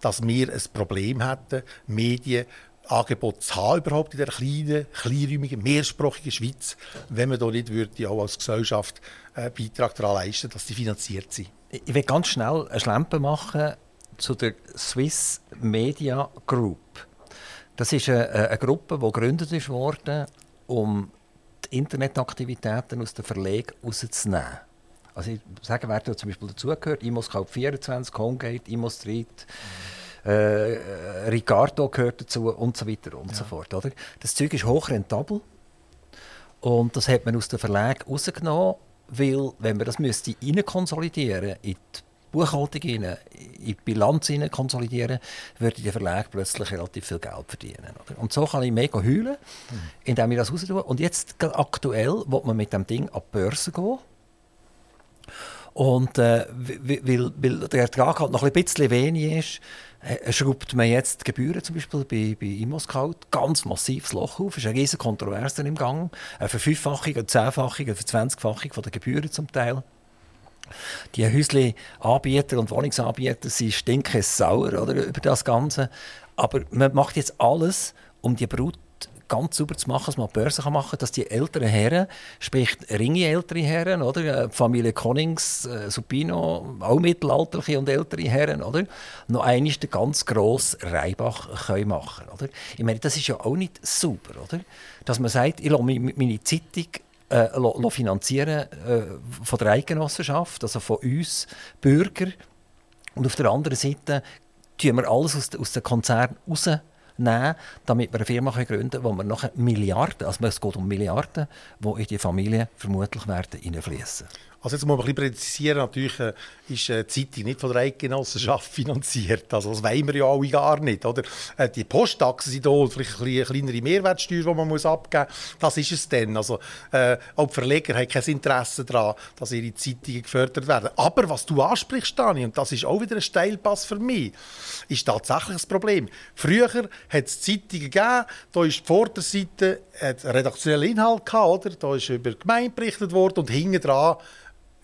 dass wir ein Problem hätten, Medien Angebot zu haben, überhaupt in der kleinen, kleinräumigen, mehrsprachigen Schweiz, wenn man da nicht würde, auch als Gesellschaft einen Beitrag daran leisten, dass sie finanziert sind. Ich will ganz schnell eine Schlempe machen zu der Swiss Media Group. Das ist eine, eine Gruppe, die gegründet wurde, um die Internetaktivitäten aus den Verlegen rauszunehmen. Also ich sage, wer da zum Beispiel dazugehört, Imos Scout 24, Homegate, Immo Street, mhm äh, Ricardo gehört dazu und so weiter und ja. so fort. Oder? Das Zeug ist hochrentabel und das hat man aus den Verlag rausgenommen, weil wenn man das müsste konsolidieren in die Buchhaltung rein, in die Bilanz rein konsolidieren, würde der Verlag plötzlich relativ viel Geld verdienen. Oder? Und so kann ich mega heulen, mhm. indem ich das raus tue. Und jetzt aktuell will man mit dem Ding an die Börse gehen Und äh, weil, weil der Ertrag halt noch ein bisschen wenig ist, schraubt man jetzt die Gebühren zum Beispiel bei, bei ImmoScout ganz massiv das Loch auf. Es ist eine riesige Kontroverse im Gang. Eine Verfünffachung, eine Zehnfachung, eine Verzwanzigfachung der Gebühren zum Teil. Die Häusli-Anbieter und Wohnungsanbieter sind stinkesauer oder, über das Ganze. Aber man macht jetzt alles, um die Brut ganz sauber zu machen, dass man Börse kann machen kann, dass die älteren Herren, sprich ringe ältere Herren, oder? Familie Konings, äh, Supino, auch mittelalterliche und ältere Herren, oder? noch einmal den ganz grossen Reibach können machen oder? Ich meine, das ist ja auch nicht super, oder? Dass man sagt, ich lasse meine Zeitung äh, finanzieren äh, von der Eidgenossenschaft, also von uns Bürgern. Und auf der anderen Seite tun wir alles aus, aus den Konzernen raus nehmen, damit wir eine Firma gründen können, wo wir nachher Milliarden, also es geht um Milliarden, die in die Familie vermutlich werden hineinfließen. Also jetzt muss man ein bisschen präzisieren, natürlich äh, ist äh, die Zeitung nicht von der Eidgenossenschaft finanziert. Also das wollen wir ja alle gar nicht. Oder? Äh, die Posttaxen sind da und vielleicht eine kleinere Mehrwertsteuer, die man muss abgeben muss. Das ist es dann. Also, äh, auch die Verleger haben kein Interesse daran, dass ihre Zeitungen gefördert werden. Aber was du ansprichst, Dani, und das ist auch wieder ein Steilpass für mich, ist tatsächlich das Problem. Früher hat es Zeitungen gegeben, da ist die Vorderseite hat redaktionellen Inhalt gehabt, oder? Da ist über Gemeinde berichtet worden und hinten dran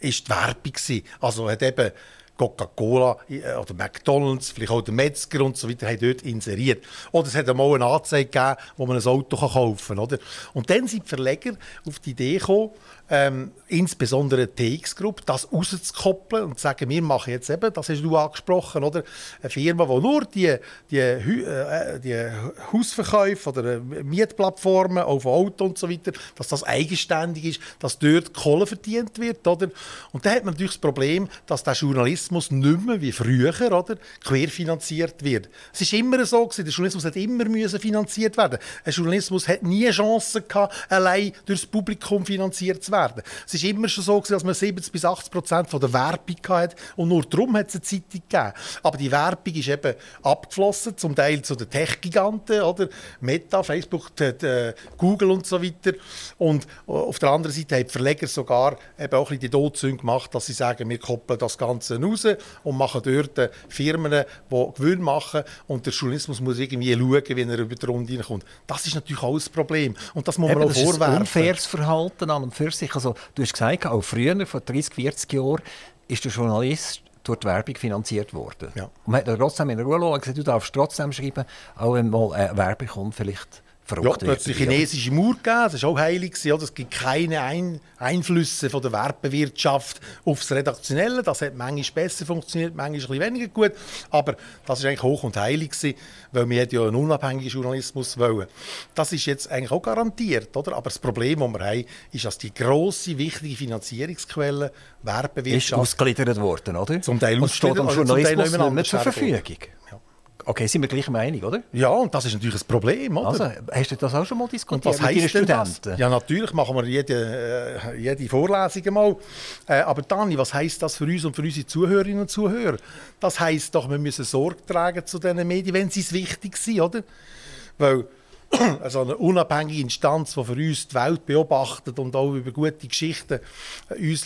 ist die Werbung. Gewesen. Also hat eben Coca-Cola äh, oder McDonalds, vielleicht auch der Metzger und so weiter, haben dort inseriert. Oder es hat einmal eine Anzeige gegeben, wo man ein Auto kaufen kann. Oder? Und dann sind die Verleger auf die Idee gekommen, ähm, insbesondere die TX-Gruppe, das rauszukoppeln und zu sagen, wir machen jetzt eben, das hast du angesprochen, oder? eine Firma, die nur die, die, äh, die Hausverkäufe oder äh, Mietplattformen auf Auto und so weiter, dass das eigenständig ist, dass dort Kohle verdient wird. Oder? Und dann hat man natürlich das Problem, dass der Journalismus nicht mehr wie früher oder, querfinanziert wird. Es ist immer so, gewesen, der Journalismus hat immer müssen finanziert werden. Ein Journalismus hat nie Chance gehabt, allein das Publikum finanziert zu werden werden. Es war immer schon so, dass man 70 bis 80 Prozent der Werbung hatte und nur darum hat es eine Zeitung gegeben. Aber die Werbung ist eben abgeflossen, zum Teil zu den Tech-Giganten, oder? Meta, Facebook, die, die, Google und so weiter. Und auf der anderen Seite haben die Verleger sogar eben auch ein bisschen die Todsünde gemacht, dass sie sagen, wir koppeln das Ganze raus und machen dort Firmen, die Gewinn machen und der Journalismus muss irgendwie schauen, wie er über die Runde kommt. Das ist natürlich auch ein Problem und das muss man eben, auch vorwerfen. Das ist ein unfaires Verhalten an und für sich. Also, du hast gesagt, auch früher, vor 30, 40 Jahren, ist der Journalist durch die Werbung finanziert worden. Ja. Und man hat trotzdem in Ruhe gelassen, gesagt, du darfst trotzdem schreiben, auch wenn mal eine Werbung kommt, vielleicht verrückt ja, wird. die chinesische Mauer gegeben, das war auch heilig. Es gibt keine Ein Einflüsse von der Werbewirtschaft aufs Redaktionelle. Das hat manchmal besser funktioniert, manchmal ein weniger gut. Aber das war eigentlich hoch und heilig, weil wir ja einen unabhängigen Journalismus wollen. Das ist jetzt eigentlich auch garantiert. Oder? Aber das Problem, das wir haben, ist, dass die grosse, wichtige Finanzierungsquelle Werbewirtschaft... Ist ausgeliefert worden, oder? Zum Teil steht am Journalismus nicht mehr zur Verfügung. Okay, sind wir gleich Meinung, oder? Ja, und das ist natürlich ein Problem, oder? Also, hast du das auch schon mal diskutiert und was mit heisst Studenten? Das? Ja, natürlich machen wir jede, äh, jede Vorlesung mal. Äh, aber Dani, was heisst das für uns und für unsere Zuhörerinnen und Zuhörer? Das heisst doch, wir müssen Sorge tragen zu diesen Medien, wenn sie es wichtig sind, oder? Weil also eine unabhängige Instanz, die für uns die Welt beobachtet und auch über gute Geschichten äh, uns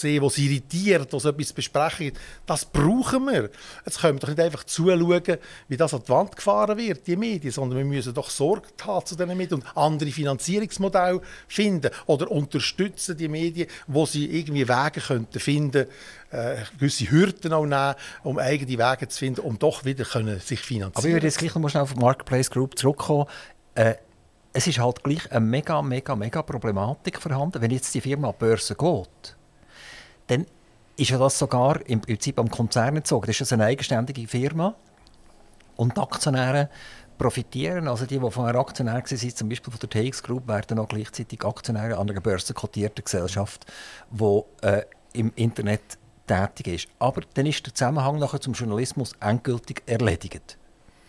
sehen was irritiert, was etwas besprechen das brauchen wir. Jetzt können wir doch nicht einfach zuschauen, wie das an die Wand gefahren wird, die Medien, sondern wir müssen doch Sorge haben zu diesen Medien und andere Finanzierungsmodelle finden oder unterstützen die Medien, wo sie irgendwie Wege könnten finden, äh, gewisse Hürden auch nehmen, um eigene Wege zu finden, um doch wieder können sich finanzieren Aber ich würde jetzt gleich noch auf die Marketplace Group zurückkommen. Äh, es ist halt gleich eine mega, mega, mega Problematik vorhanden. Wenn jetzt die Firma an Börse geht, dann ist ja das sogar im Prinzip am Konzern gezogen. Das ist eine eigenständige Firma. Und die Aktionäre profitieren, also die, die von einem Aktionär waren, zum Beispiel von der TX Group, werden auch gleichzeitig Aktionäre an einer börsenkotierten Gesellschaft, die äh, im Internet tätig ist. Aber dann ist der Zusammenhang nachher zum Journalismus endgültig erledigt.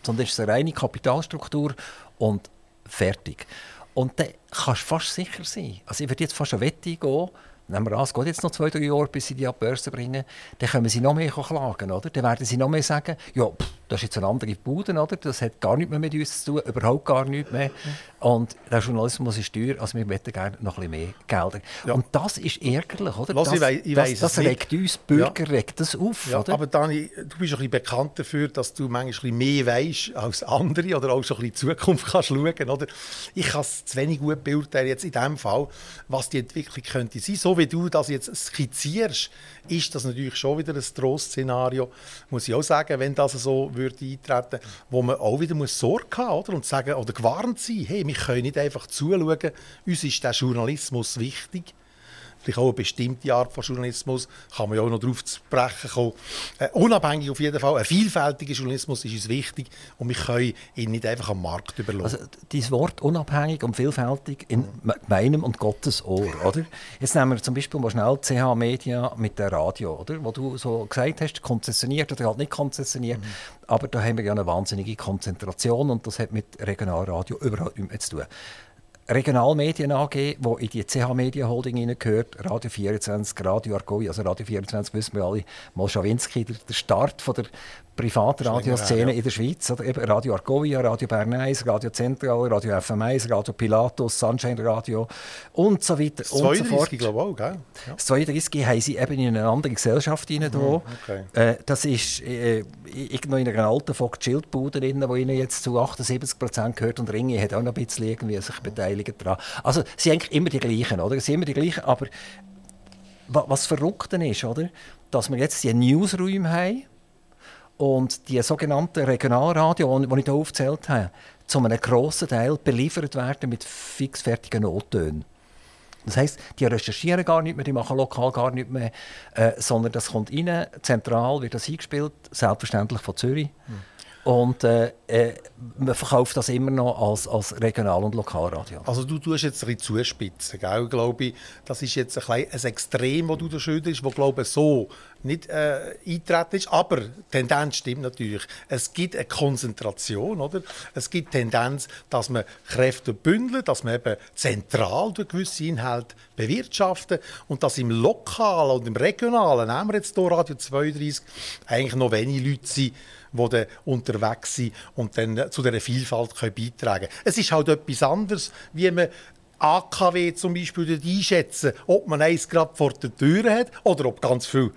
Sondern es ist eine reine Kapitalstruktur und fertig. Und dann kannst du fast sicher sein. Also ich würde jetzt fast eine Wette gehen, nehmen wir an, es geht jetzt noch zwei, drei Jahre, bis sie die an die Börse bringen, dann können sie noch mehr klagen, oder? Dann werden sie noch mehr sagen, ja, pff, das ist jetzt eine andere Bude, oder? das hat gar nichts mehr mit uns zu tun, überhaupt gar nichts mehr. Und der Journalismus ist teuer, also wir möchten gerne noch ein bisschen mehr Gelder. Ja. Und das ist ärgerlich, oder? Lass, das, ich weiss, das, das regt uns Bürger ja. regt das auf, ja, oder? Aber Dani, du bist ein bisschen bekannt dafür, dass du manchmal mehr weißt als andere oder auch so ein bisschen in die Zukunft kannst schauen, oder? Ich kann es zu wenig gut beurteilen jetzt in dem Fall, was die Entwicklung könnte sein. So wie du das jetzt skizzierst, ist das natürlich schon wieder ein Trostszenario, muss ich auch sagen, wenn das so würde eintreten, wo man auch wieder muss Sorge haben oder? und sagen oder gewarnt sein, hey, wir können nicht einfach zuschauen, uns ist der Journalismus wichtig vielleicht auch eine bestimmte Art von Journalismus, kann man ja auch noch darauf zu sprechen kommen. Äh, unabhängig auf jeden Fall, ein vielfältiger Journalismus ist uns wichtig und wir können ihn nicht einfach am Markt überlassen. Also dieses Wort unabhängig und vielfältig in meinem und Gottes Ohr, oder? Jetzt nehmen wir zum Beispiel mal schnell CH Media mit dem Radio, oder? Wo du so gesagt hast, konzessioniert oder halt nicht konzessioniert, mhm. aber da haben wir ja eine wahnsinnige Konzentration und das hat mit Regionalradio überhaupt nichts zu tun. Regionalmedien AG, die in die CH Media Holding gehört, Radio 24, Radio Argoi, also Radio 24 wissen wir alle, Molschawinski, der, der Start von der Privatradioszene in der Schweiz. Oder eben Radio Argovia, Radio Bern 1, Radio Zentral, Radio FM1, Radio Pilatus, Sunshine Radio und so weiter das und so fort. glaube ich auch, gell? Ja. Das 32 haben sie eben in eine andere Gesellschaft hinein. Mhm, okay. äh, das ist äh, irgendwo in einer alten Vogt-Schildbude, wo ihnen jetzt zu 78 Prozent gehört und Ringe hat auch noch ein bisschen irgendwie sich beteiligt daran. Also sie sind eigentlich immer die gleichen, oder? Sie sind immer die gleichen, aber was verrückt ist, oder? dass wir jetzt die Newsräume haben, und die sogenannten Regionalradio, die ich hier aufgezählt habe, zu einem grossen Teil beliefert werden mit fixfertigen Nottönen. Das heisst, die recherchieren gar nicht mehr, die machen lokal gar nicht mehr, äh, sondern das kommt rein, zentral wird das eingespielt, selbstverständlich von Zürich. Mhm. Und äh, äh, man verkauft das immer noch als, als Regional- und Lokalradio. Also du tust jetzt ein bisschen zuspitzen, gell? glaube. Das ist jetzt ein, ein Extrem, das du da schilderst, das glaube ich so nicht äh, eintreten ist. Aber die Tendenz stimmt natürlich. Es gibt eine Konzentration, oder? Es gibt Tendenz, dass man Kräfte bündelt, dass man eben zentral durch gewisse Inhalte bewirtschaftet und dass im Lokalen und im Regionalen, nehmen wir jetzt hier Radio 32, eigentlich noch wenige Leute sind, die unterwegs sind und dann zu dieser Vielfalt beitragen können. Es ist halt etwas anderes, wie man AKW zum Beispiel einschätzen, ob man eins gerade vor der Tür hat oder ob ganz viele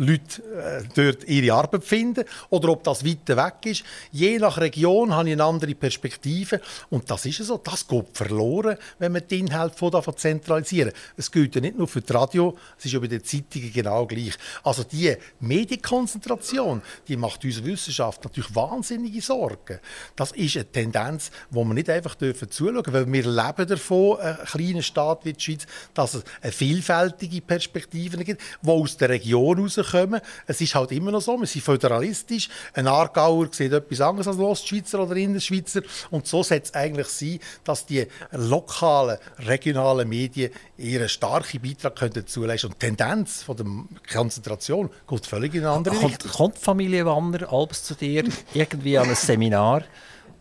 Leute äh, dort ihre Arbeit finden oder ob das weiter weg ist. Je nach Region habe ich eine andere Perspektive und das ist so. Das geht verloren, wenn man die Inhalte von davon zentralisieren. Es gilt ja nicht nur für das Radio, es ist ja bei den Zeitungen genau gleich. Also die Medienkonzentration, die macht unserer Wissenschaft natürlich wahnsinnige Sorgen. Das ist eine Tendenz, wo wir nicht einfach dürfen zuschauen, weil wir leben davon, ein kleiner Staat wie die Schweiz, dass es eine vielfältige Perspektive gibt, die aus der Region herauskommen kommen. Es ist halt immer noch so, wir sind föderalistisch. Ein Aargauer sieht etwas anderes als Ostschweizer oder Innerschweizer. Und so sollte es eigentlich sein, dass die lokalen, regionalen Medien ihren starken Beitrag dazu leisten Und die Tendenz von der Konzentration geht völlig in eine andere kommt, Richtung. Kommt Familie Wanner abends zu dir irgendwie an ein Seminar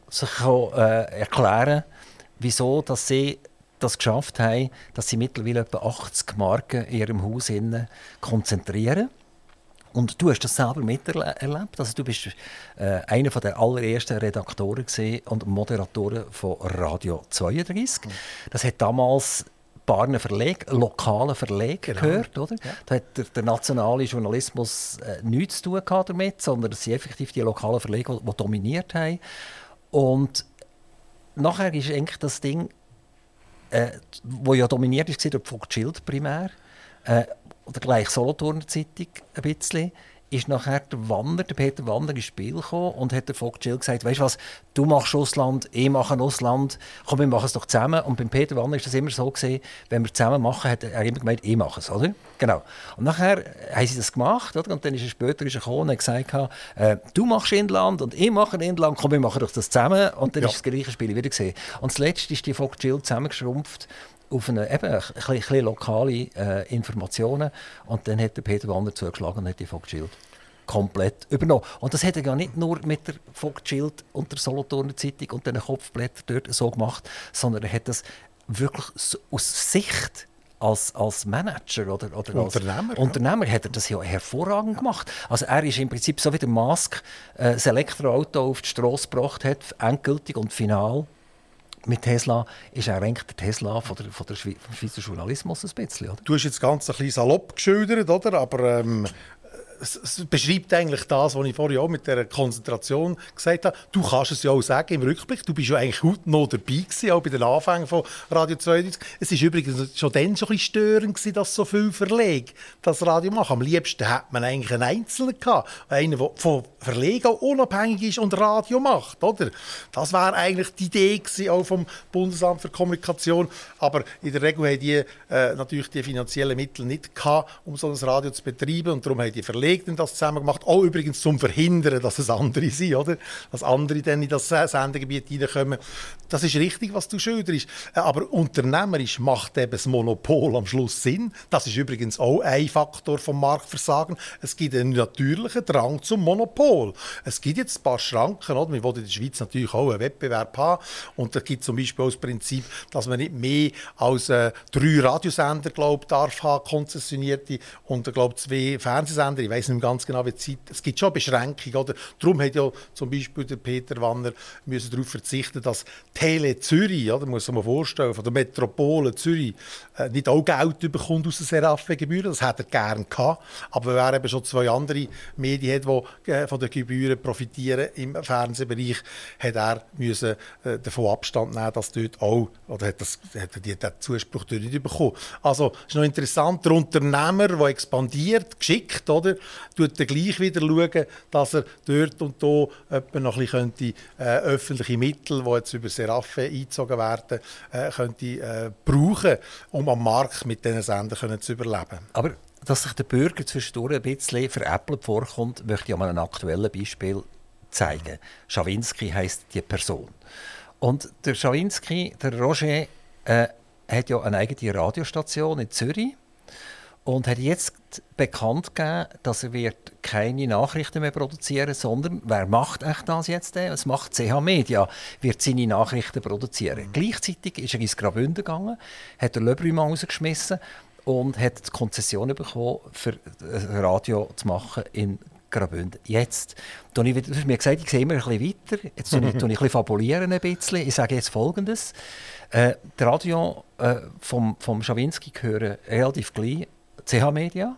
sich äh, erklären, wieso dass sie das geschafft haben, dass sie mittlerweile etwa 80 Marken in ihrem Haus konzentrieren und du hast das selber miterlebt. Also du bist äh, einer der allerersten Redaktoren und Moderatoren von Radio 32. Mhm. Das hat damals paar Verleg, lokalen Verleg genau. gehört. Oder? Ja. Da hat der, der nationale Journalismus äh, nichts zu tun damit, sondern es sind effektiv die lokalen Verlege, die, die dominiert haben. Und nachher ist eigentlich das Ding, äh, wo ja dominiert ist, durch Vogt Schild primär, äh, oder gleich Solothurner Zeitung ein bisschen, ist nachher der Wander, der Peter Wander ins Spiel gekommen und hat der Vogt Schill gesagt, weißt du was, du machst Ausland, ich mache Ausland, komm, wir machen es doch zusammen. Und beim Peter Wander ist das immer so gesehen, wenn wir zusammen machen, hat er immer gemeint, ich mache es, oder? Genau. Und nachher haben sie das gemacht, oder? Und dann ist er später ist er gekommen und hat gesagt, äh, du machst Inland und ich mache Inland, komm, wir machen doch das zusammen. Und dann ja. ist das gleiche Spiel wieder gesehen. Und zuletzt ist die Vogt Schill zusammengeschrumpft auf eine, eben, ein bisschen, lokale äh, Informationen. Und dann hat der Peter Wander zugeschlagen und hat die Vogtschild komplett übernommen. Und das hat er ja nicht nur mit der Vogtschild und der Solothurner Zeitung und den Kopfblättern dort so gemacht, sondern er hat das wirklich aus Sicht als, als Manager oder, oder Unternehmer, als Unternehmer hat er das ja hervorragend gemacht. Also er ist im Prinzip so wie der Musk äh, das Elektroauto auf die Straße gebracht hat, endgültig und final. Mit Tesla ist eigentlich der Tesla von der, von der Schweizer Journalismus ein bisschen, oder? Du hast jetzt ganz ein bisschen salopp geschildert, oder? aber ähm, es beschreibt eigentlich das, was ich vorhin auch mit der Konzentration gesagt habe. Du kannst es ja auch sagen im Rückblick. Du bist ja eigentlich heute noch dabei gewesen, auch bei den Anfängen von Radio 32. Es ist übrigens schon dann schon ein bisschen störend gewesen, dass so viel Verleg das Radio machen. Am liebsten hätte man eigentlich einen Einzelnen gehabt, einen, der von Verlegen unabhängig ist und Radio macht, oder? Das wäre eigentlich die Idee gewesen, auch vom Bundesamt für Kommunikation. Aber in der Regel haben die äh, natürlich die finanziellen Mittel nicht gehabt, um so ein Radio zu betreiben und darum haben die Verleger Kollegen das zusammen gemacht, auch übrigens zum Verhindern, dass es andere sind, oder? Dass andere dann in das Sendegebiet reinkommen. Das ist richtig, was du schilderst. Äh, aber unternehmerisch macht eben das Monopol am Schluss Sinn. Das ist übrigens auch ein Faktor vom Marktversagen. Es gibt einen natürlichen Drang zum Monopol. Es gibt jetzt ein paar Schranken, oder? Wir wollen in der Schweiz natürlich auch einen Wettbewerb haben. Und da gibt zum Beispiel auch das Prinzip, dass man nicht mehr als äh, drei Radiosender, glaube darf haben, konzessionierte, und ich glaube zwei Fernsehsender. Ich weiß nicht ganz genau, wie Zeit. Es gibt schon Beschränkungen. Oder? Darum hat ja zum Beispiel der Peter Wanner müssen darauf verzichten, dass Tele Zürich, oder, muss man sich vorstellen, von der Metropole Zürich, nicht auch Geld bekommt aus den Seraphe-Gebühren. Das hätte er gerne gehabt. Aber wer eben schon zwei andere Medien hat, die äh, von den Gebühren profitieren im Fernsehbereich, hat er müssen, äh, davon Abstand nehmen, dass dort auch, oder hat, das, hat er den Zuspruch dort nicht bekommen. Also, es ist noch interessant, der Unternehmer, der expandiert, geschickt, oder, tut dann gleich wieder schauen, dass er dort und da noch ein bisschen könnte, äh, öffentliche Mittel, die jetzt über Seraphe eingezogen werden, äh, könnte, äh, brauchen, um am Markt mit diesen Sendern zu überleben. Aber dass sich der Bürger zwischendurch ein bisschen veräppelt vorkommt, möchte ich an einem aktuellen Beispiel zeigen. Schawinski heißt die Person. Und der Schawinski, der Roger, äh, hat ja eine eigene Radiostation in Zürich und hat jetzt bekannt gegeben, dass er wird keine Nachrichten mehr produzieren, sondern wer macht echt das jetzt? Es macht CH Media, wird seine Nachrichten produzieren. Mhm. Gleichzeitig ist er ins Graubünden gegangen, hat den Lebrümann rausgeschmissen und hat die Konzession bekommen, für ein Radio zu machen in Graubünden. Jetzt, du hast mir gesagt, ich sehe immer ein bisschen weiter, jetzt tue ich, tue ich ein bisschen fabulieren ein bisschen. Ich sage jetzt Folgendes. Äh, das Radio äh, vom, vom Schawinski gehören relativ gleich CH Media.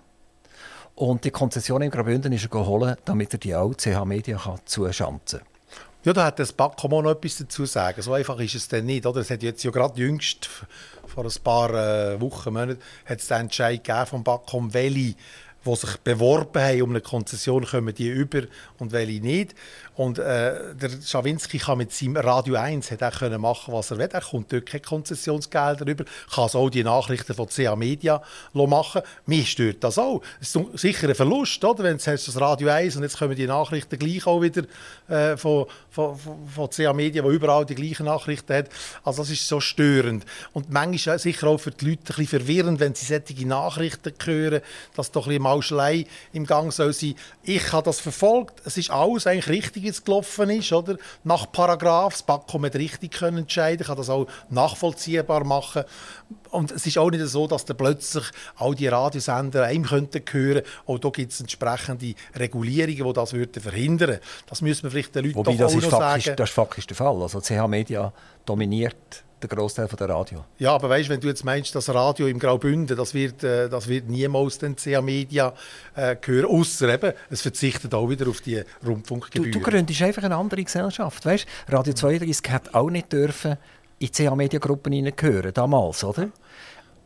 Und die Konzession in Graubünden ist er geholt, damit er die auch CH Media zuschanzen kann. Ja, da hat das Backom noch etwas dazu zu sagen. So einfach ist es dann nicht. Oder? Es hat jetzt ja gerade jüngst, vor ein paar äh, Wochen, Monaten, hat es den Entscheid gegeben vom Backom, welche die sich beworben haben um eine Konzession, kommen die über und welche nicht. Und äh, der Schawinski kann mit seinem Radio 1 hat auch können machen, was er will. Er kommt dort keine Konzessionsgelder über, kann so die Nachrichten von CA Media machen. Mir stört das auch. Es ist sicher ein Verlust, oder? wenn du das Radio 1 und jetzt kommen die Nachrichten gleich auch wieder äh, von, von, von CA Media, die überall die gleichen Nachrichten hat. Also das ist so störend. Und manchmal sicher auch für die Leute ein bisschen verwirrend, wenn sie solche Nachrichten hören, dass doch ein bisschen Mauschelei im Gang soll sein. Ich habe das verfolgt. Es ist alles eigentlich richtig, wie es gelaufen ist. Oder? Nach Paragraph. Das BAKOM hat richtig können entscheiden kann das auch nachvollziehbar machen. Und es ist auch nicht so, dass dann plötzlich all die Radiosender einem könnten hören. Auch da gibt es entsprechende Regulierungen, die das würden verhindern Das müssen wir vielleicht den Leuten Wobei, das auch ist noch faktisch, sagen. Das ist faktisch der Fall. Also CH Media dominiert der Großteil der Radio. Ja, aber weißt, wenn du jetzt meinst, das Radio im Graubünden, das wird, äh, das wird niemals den CA Media äh, gehören, außer eben, es verzichtet auch wieder auf die Rundfunkgebühren. Du, du gründest einfach eine andere Gesellschaft, weißt? Radio 32 hätte auch nicht dürfen in CA Media Gruppen hineingehören, damals, oder?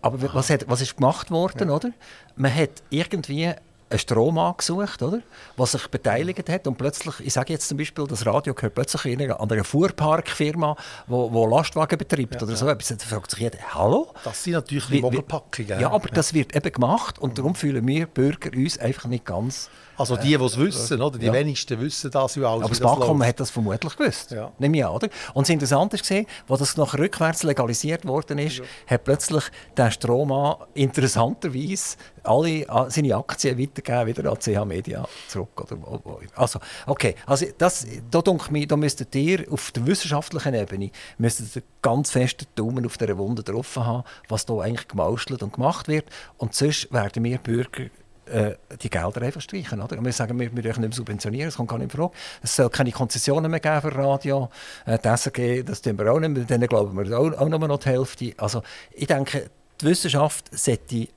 Aber was, hat, was ist gemacht worden, ja. oder? Man hat irgendwie einen Strom gesucht, oder? was sich beteiligt hat. Und plötzlich, ich sage jetzt zum Beispiel, das Radio gehört plötzlich an einer Fuhrparkfirma, die wo Lastwagen betreibt ja, oder so. Ja. Da fragt sich jeder, hallo? Das sind natürlich Mogelpackungen. Ja, aber ja. das wird eben gemacht und darum fühlen wir Bürger uns einfach nicht ganz... Also die, die es wissen, oder? die wenigsten wissen das ja auch. Aber das Backkommen hat das vermutlich gewusst, ja. nehme ich an. Oder? Und das Interessante ist, als das noch rückwärts legalisiert worden ist, hat plötzlich der Strohmann interessanterweise alle seine Aktien weiter weitergeben wieder an CH Media zurück. Oder wo, Also, okay, also das, da, denke ich, da müsstet ihr auf der wissenschaftlichen Ebene müsstet ihr ganz festen Daumen auf der Wunde drauf haben, was da eigentlich gemauschelt und gemacht wird. Und sonst werden wir Bürger äh, die Gelder einfach streichen. Oder? Wir sagen, wir, dürfen nicht mehr subventionieren, das kommt gar nicht in Frage. Es soll keine Konzessionen mehr geben für Radio. Äh, SRG, das tun wir auch nicht mehr, denen glauben wir auch, auch nur noch die Hälfte. Also ich denke, die Wissenschaft sollte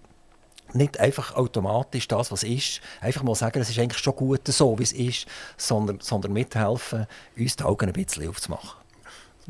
nicht einfach automatisch das, was ist, einfach mal sagen, es ist eigentlich schon gut so, wie es ist, sondern, sondern mithelfen, uns die Augen ein bisschen aufzumachen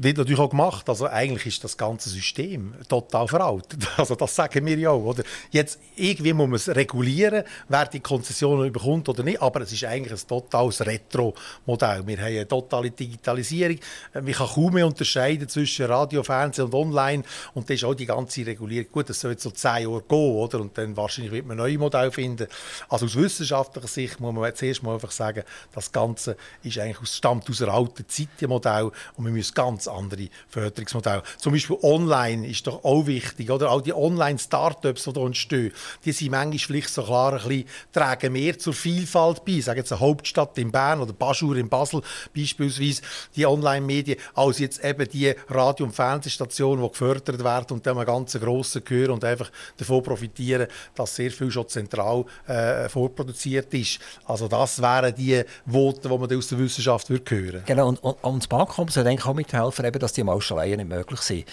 wird natürlich auch gemacht. Also eigentlich ist das ganze System total veraltet. Also das sagen wir ja auch. Oder? Jetzt, irgendwie muss man es regulieren, wer die Konzessionen bekommt oder nicht. Aber es ist eigentlich ein totales Retro-Modell. Wir haben eine totale Digitalisierung. Man kann kaum mehr unterscheiden zwischen Radio, Fernsehen und Online. Und das ist auch die ganze Regulierung. Gut, das soll jetzt so zehn Jahre gehen. Oder? Und dann wahrscheinlich wird man neue Modelle finden. Also aus wissenschaftlicher Sicht muss man zuerst mal einfach sagen, das Ganze ist eigentlich aus, stammt aus einer alten Zeit, Modell. Und wir müssen ganz andere Förderungsmodelle. Zum Beispiel online ist doch auch wichtig, oder? All die Online-Startups, die hier entstehen, die sind manchmal vielleicht so klar ein bisschen, tragen mehr zur Vielfalt bei. Sagen jetzt eine Hauptstadt in Bern oder Baschur in Basel beispielsweise, die Online-Medien, als jetzt eben die Radio- und Fernsehstationen, die gefördert werden und dann einen ganz grossen gehören und einfach davon profitieren, dass sehr viel schon zentral äh, vorproduziert ist. Also das wären die Worte, die man aus der Wissenschaft hören würde. Genau, und, und, und das Bankkommen soll eigentlich auch mithelfen, eben, dass die Mauscheleien nicht möglich sind.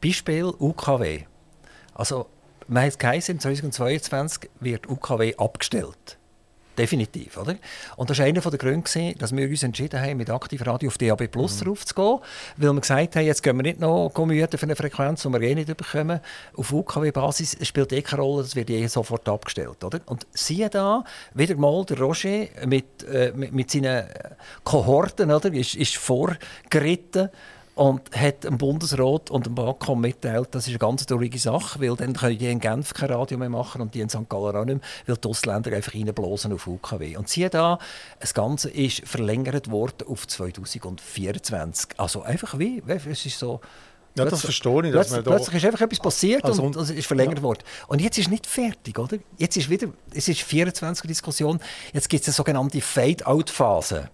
Beispiel UKW. Also, man hat geheißen, 2022 wird UKW abgestellt. Definitiv, oder? Und das war einer der Gründe, dass wir uns entschieden haben, mit Aktiv Radio auf DAB Plus mhm. raufzugehen, weil wir gesagt haben, jetzt gehen wir nicht noch müde für eine Frequenz, die wir eh nicht bekommen. Auf UKW-Basis spielt eh keine Rolle, das wird eh sofort abgestellt, oder? Und siehe da, wieder mal der Roger mit, äh, mit, mit seinen Kohorten, oder, ist, ist vorgeritten und hat dem Bundesrat und dem Bankkom mitteilt, das ist eine ganz traurige Sache, weil dann können die in Genf kein Radio mehr machen und die in St. Gallen auch nicht mehr, weil die Ausländer einfach reinblasen auf UKW. Und siehe da, das Ganze ist verlängert worden auf 2024. Also einfach wie, es ist so... Ja, das verstehe ich. Dass plötzlich, plötzlich ist einfach etwas passiert also, und es ist verlängert ja. worden. Und jetzt ist nicht fertig, oder? Jetzt ist wieder, es ist 24 Diskussion, jetzt gibt es eine sogenannte Fade-out-Phase.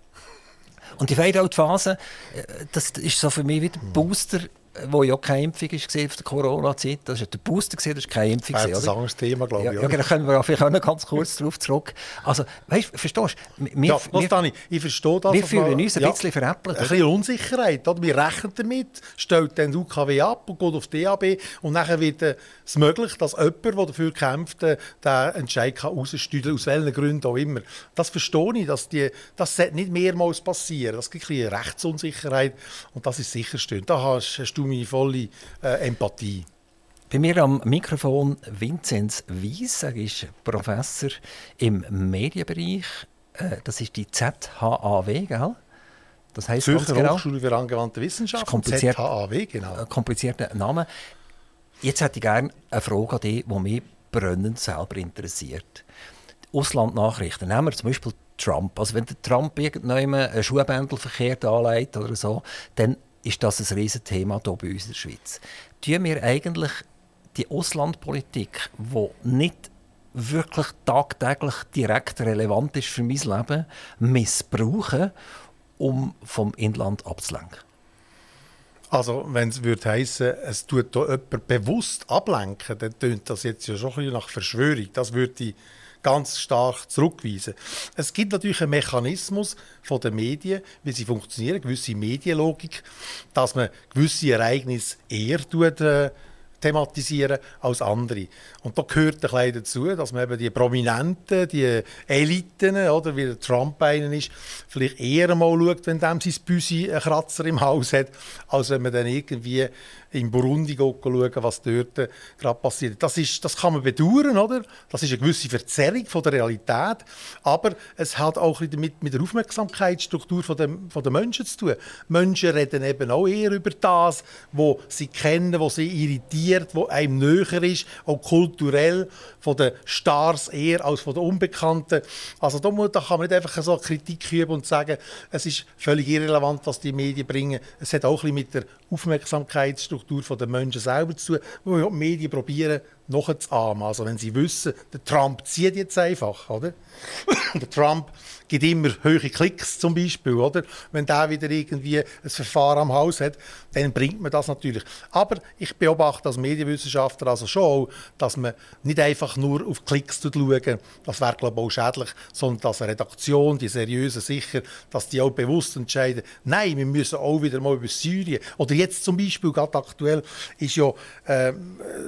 Und die Fade-out-Phase, äh, das ist so für mich wie der Booster wo ja keine Impfung war auf der Corona-Zeit. Das war der Booster, das war keine Impfung. Das ist ein anderes Thema, glaube ich. Ja, ja, da können wir vielleicht auch noch ganz kurz darauf zurück. Also, weißt du, verstehst du? Wir, ja, wir, Dani, ich verstehe das. Wir fühlen uns ein ja, bisschen veräppelt. Ein bisschen Unsicherheit. Oder? Wir rechnen damit, stellt dann UKW ab und geht auf DAB und dann wird es möglich, dass jemand, der dafür kämpft, äh, den Entscheid heraussteuern aus welchen Gründen auch immer. Das verstehe ich, dass die, das nicht mehrmals passieren. Das gibt eine Rechtsunsicherheit und das ist sicherstellen. Da hast, hast du meine volle äh, Empathie. Bei mir am Mikrofon Vinzenz Weiss, er ist Professor im Medienbereich. Äh, das ist die ZHAW, gell? Das heißt Zürcher genau, Hochschule für angewandte Wissenschaft, kompliziert, ZHAW, genau. Äh, komplizierter Name. Jetzt hätte ich gerne eine Frage an dich, die mich brennend selber interessiert. Auslandnachrichten. Nehmen wir zum Beispiel Trump. Also wenn der Trump irgendwann einen Schuhbändel verkehrt anlegt oder so, dann ist das ein riesiges Thema hier bei uns in der Schweiz. Tun wir eigentlich die Auslandpolitik, die nicht wirklich tagtäglich direkt relevant ist für mein Leben, missbrauchen, um vom Inland abzulenken? Also, wenn es würde heißen, es tut da jemand bewusst ablenken, dann tönt das jetzt ja schon ein bisschen nach Verschwörung. Das würde ich ganz stark zurückweisen. Es gibt natürlich einen Mechanismus von den Medien, wie sie funktionieren, gewisse Medienlogik, dass man gewisse Ereignisse eher tut, äh, thematisieren als andere. Und da gehört ein bisschen dazu, dass man eben die Prominenten, die Eliten, oder wie der Trump einen ist, vielleicht eher mal schaut, wenn dem sein Büsi einen Kratzer im Haus hat, als wenn man dann irgendwie in Burundi schauen, was dort äh, gerade passiert. Das, ist, das kann man bedauern, oder? Das ist eine gewisse Verzerrung von der Realität, aber es hat auch mit, mit der Aufmerksamkeitsstruktur von den, von den Menschen zu tun. Menschen reden eben auch eher über das, was sie kennen, was sie irritiert, wo einem näher ist, auch kulturell, von den Stars eher als von den Unbekannten. Also da, muss, da kann man nicht einfach so Kritik üben und sagen, es ist völlig irrelevant, was die Medien bringen. Es hat auch ein mit der Aufmerksamkeitsstruktur der Menschen selber zu tun, wo die Medien probieren, nachzuahmen. Also wenn sie wissen, der Trump zieht jetzt einfach, oder? der Trump gibt immer hohe Klicks zum Beispiel, oder? Wenn der wieder irgendwie ein Verfahren am Haus hat, dann bringt man das natürlich. Aber ich beobachte als Medienwissenschaftler also schon, dass man nicht einfach nur auf Klicks schauen, das wäre glaube ich auch schädlich, sondern dass eine Redaktion, die seriöse sicher, dass die auch bewusst entscheiden, nein, wir müssen auch wieder mal über Syrien oder jetzt zum Beispiel gerade aktuell ist ja äh,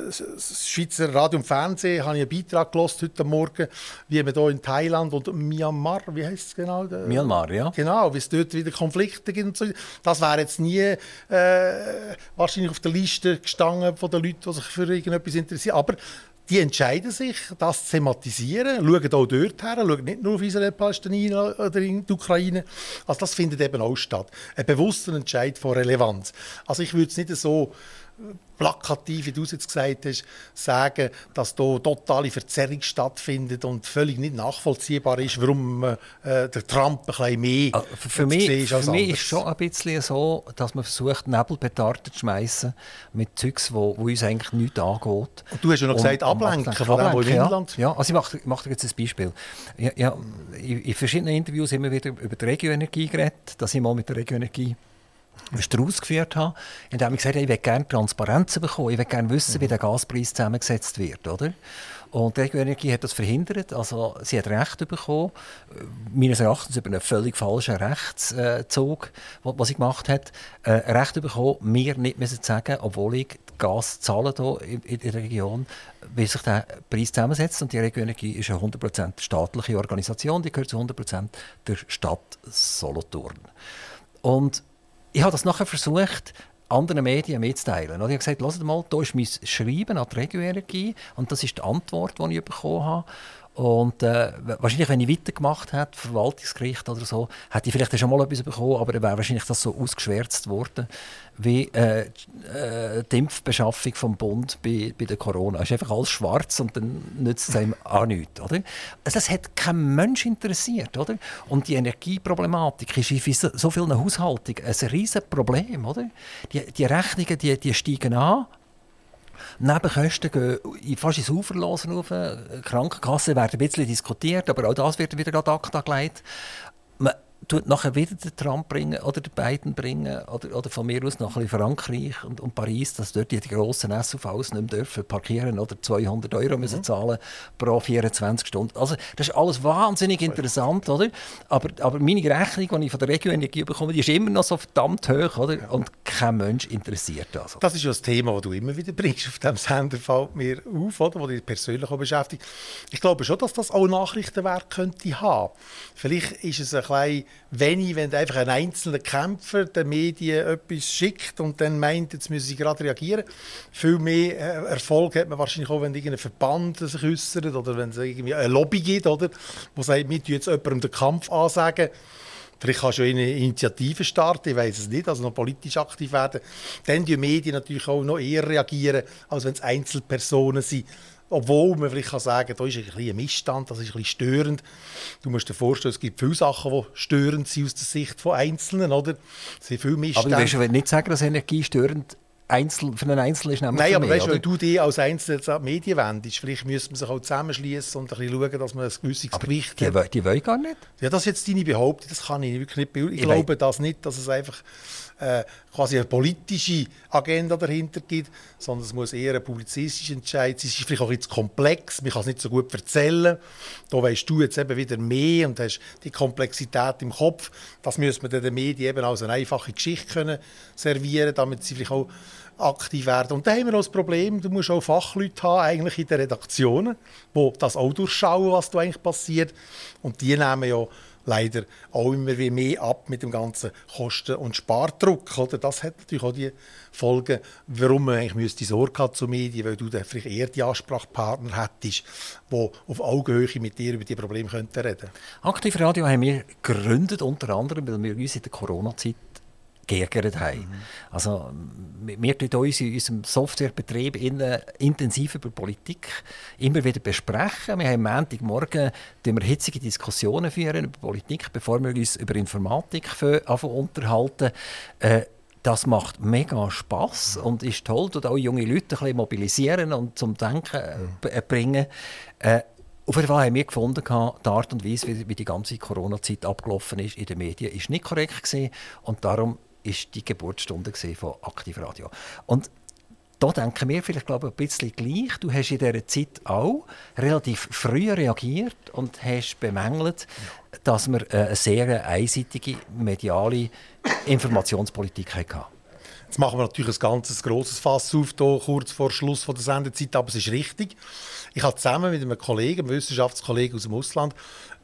das Schweizer Radio und Fernsehen, habe ich einen Beitrag gelesen heute Morgen, wie man hier in Thailand und Myanmar, wie heißt es genau? Myanmar, ja. Genau, wie es dort wieder Konflikte gibt und so. Das wäre jetzt nie äh, wahrscheinlich auf der Liste gestanden von den Leuten, die sich für irgendetwas interessieren. Aber die entscheiden sich, das zu thematisieren, schauen auch dort her, schauen nicht nur auf Israel, Palästina oder in die Ukraine. Also das findet eben auch statt. Ein bewusster Entscheid von Relevanz. Also ich würde es nicht so plakativ, wie du es jetzt gesagt hast, sagen, dass da totale Verzerrung stattfindet und völlig nicht nachvollziehbar ist, warum äh, der Trump ein bisschen mehr also für mich, für mich ist es schon ein bisschen so, dass man versucht, Nebelpetarden zu schmeißen mit Zeugs, wo, wo uns eigentlich nichts angeht. Und du hast ja noch gesagt, und, ablenken von dem, im Inland... Ja, also ich mache, mache dir jetzt ein Beispiel. Ja, ja, in verschiedenen Interviews immer wieder über die Regioenergie geredet, dass ich mal mit der Regioenergie Strauß geführt habe, indem ich gesagt habe, ich will gerne Transparenz bekommen, ich will gerne wissen, wie der Gaspreis zusammengesetzt wird. Oder? Und die Regioenergie hat das verhindert. Also, sie hat Recht bekommen, meines Erachtens über einen völlig falschen Rechtszug, was sie gemacht hat. Äh, Recht bekommen, mir nicht müssen sagen, obwohl ich Gas zahle hier in, in der Region, wie sich der Preis zusammensetzt. Und die Regioenergie ist eine 100% staatliche Organisation, die gehört zu 100% der Stadt Solothurn. Und ich habe das nachher versucht, anderen Medien mitzuteilen. Ich habe gesagt, hört mal, hier ist mein Schreiben an die Regioenergie und das ist die Antwort, die ich bekommen habe. Und äh, wahrscheinlich, wenn ich weitergemacht hätte, Verwaltungsgericht oder so, hätte ich vielleicht schon mal etwas bekommen, aber dann wäre wahrscheinlich das so ausgeschwärzt worden, wie äh, äh, die Impfbeschaffung vom Bund bei, bei der Corona. Es ist einfach alles schwarz und dann nützt es einem auch nichts. Oder? Also das hat kein Mensch interessiert. Oder? Und die Energieproblematik ist in so, vielen Haushaltungen ein riesiges Problem. Oder? Die, die Rechnungen die, die steigen an Nebenkosten gehen fast ins Uferlosen auf. Krankenkassen werden ein bisschen diskutiert, aber auch das wird wieder ad acta gelegt tut nachher wieder den Trump bringen oder den Biden bringen oder, oder von mir aus noch ein bisschen Frankreich und, und Paris, dass dort die, grossen SUVs nicht mehr dürfen parkieren oder 200 Euro mhm. müssen zahlen pro 24 Stunden. Also das ist alles wahnsinnig interessant, oder? Aber, aber meine Rechnung, die ich von der Regioenergie bekomme, die ist immer noch so verdammt hoch, oder? Und kein Mensch interessiert das. Das ist ja das Thema, das du immer wieder bringst auf diesem Sender, fällt mir auf, oder? das dich persönlich auch beschäftigt. Ich glaube schon, dass das auch Nachrichtenwert könnte haben. Vielleicht ist es ein bisschen wenig, wenn einfach ein einzelner Kämpfer den Medien etwas schickt und dann meint, jetzt müssen sie gerade reagieren. Viel mehr äh, Erfolg hat man wahrscheinlich auch, wenn irgendein Verband sich äußert oder wenn es irgendwie eine Lobby gibt, oder, wo sagt, wir jetzt jemandem den Kampf ansagen. Vielleicht kannst du eine Initiative starten, ich weiß es nicht, also noch politisch aktiv werden. Dann die Medien natürlich auch noch eher reagieren, als wenn es Einzelpersonen sind. Obwohl man vielleicht kann sagen da ist ein, bisschen ein Missstand, das ist ein bisschen störend. Du musst dir vorstellen, es gibt viele Sachen, die störend sind aus der Sicht von Einzelnen, oder? Es sind viele Missstände. Aber du willst nicht sagen, dass Energie störend Einzel, für einen Einzelnen ist Nein, aber weißt, wenn du dich als Einzelner an die Medien wendest, vielleicht müsste man sich auch zusammenschließen und ein bisschen schauen, dass man ein gewisses aber Gewicht die, hat. Die wollen gar nicht? Ja, das ist jetzt deine Behauptung, das kann ich wirklich nicht beurteilen. Ich, ich glaube das nicht, dass es einfach äh, quasi eine politische Agenda dahinter gibt, sondern es muss eher ein publizistischer Entscheid sein. Es ist vielleicht auch jetzt komplex, man kann es nicht so gut erzählen. Da weißt du jetzt eben wieder mehr und hast die Komplexität im Kopf. Das müssen wir den Medien eben als eine einfache Geschichte können servieren, damit sie vielleicht auch aktiv werden. Und da haben wir noch das Problem, du musst auch Fachleute haben, eigentlich in den Redaktionen, die das auch durchschauen, was da eigentlich passiert. Und die nehmen ja leider auch immer mehr ab mit dem ganzen Kosten- und Spardruck. Oder? Das hat natürlich auch die Folgen, warum man eigentlich müsste Sorge haben zu Medien, weil du dann vielleicht eher die Ansprechpartner hättest, die auf Augenhöhe mit dir über die Probleme reden könnten. Aktiv Radio haben wir gegründet, unter anderem, weil wir uns in der Corona-Zeit geärgert haben. Mhm. Also, wir tun uns in unserem Softwarebetrieb intensiv über Politik immer wieder besprechen. Wir haben am Montagmorgen wir hitzige Diskussionen führen über Politik, bevor wir uns über Informatik unterhalten. Äh, das macht mega Spaß und ist toll, und auch junge Leute ein bisschen mobilisieren und zum Denken äh, bringen. Äh, auf jeden Fall haben wir gefunden, die Art und Weise, wie die ganze Corona-Zeit abgelaufen ist in den Medien, ist nicht korrekt gewesen. und darum ist die Geburtsstunde von Aktivradio. Und da denken wir vielleicht glaube ich, ein bisschen gleich. Du hast in dieser Zeit auch relativ früh reagiert und hast bemängelt, dass wir eine sehr einseitige mediale Informationspolitik hatten. Jetzt machen wir natürlich ein ganzes grosses Fass auf, hier, kurz vor Schluss der Sendezeit, aber es ist richtig. Ich habe zusammen mit einem Kollegen, einem Wissenschaftskollegen aus dem Ausland,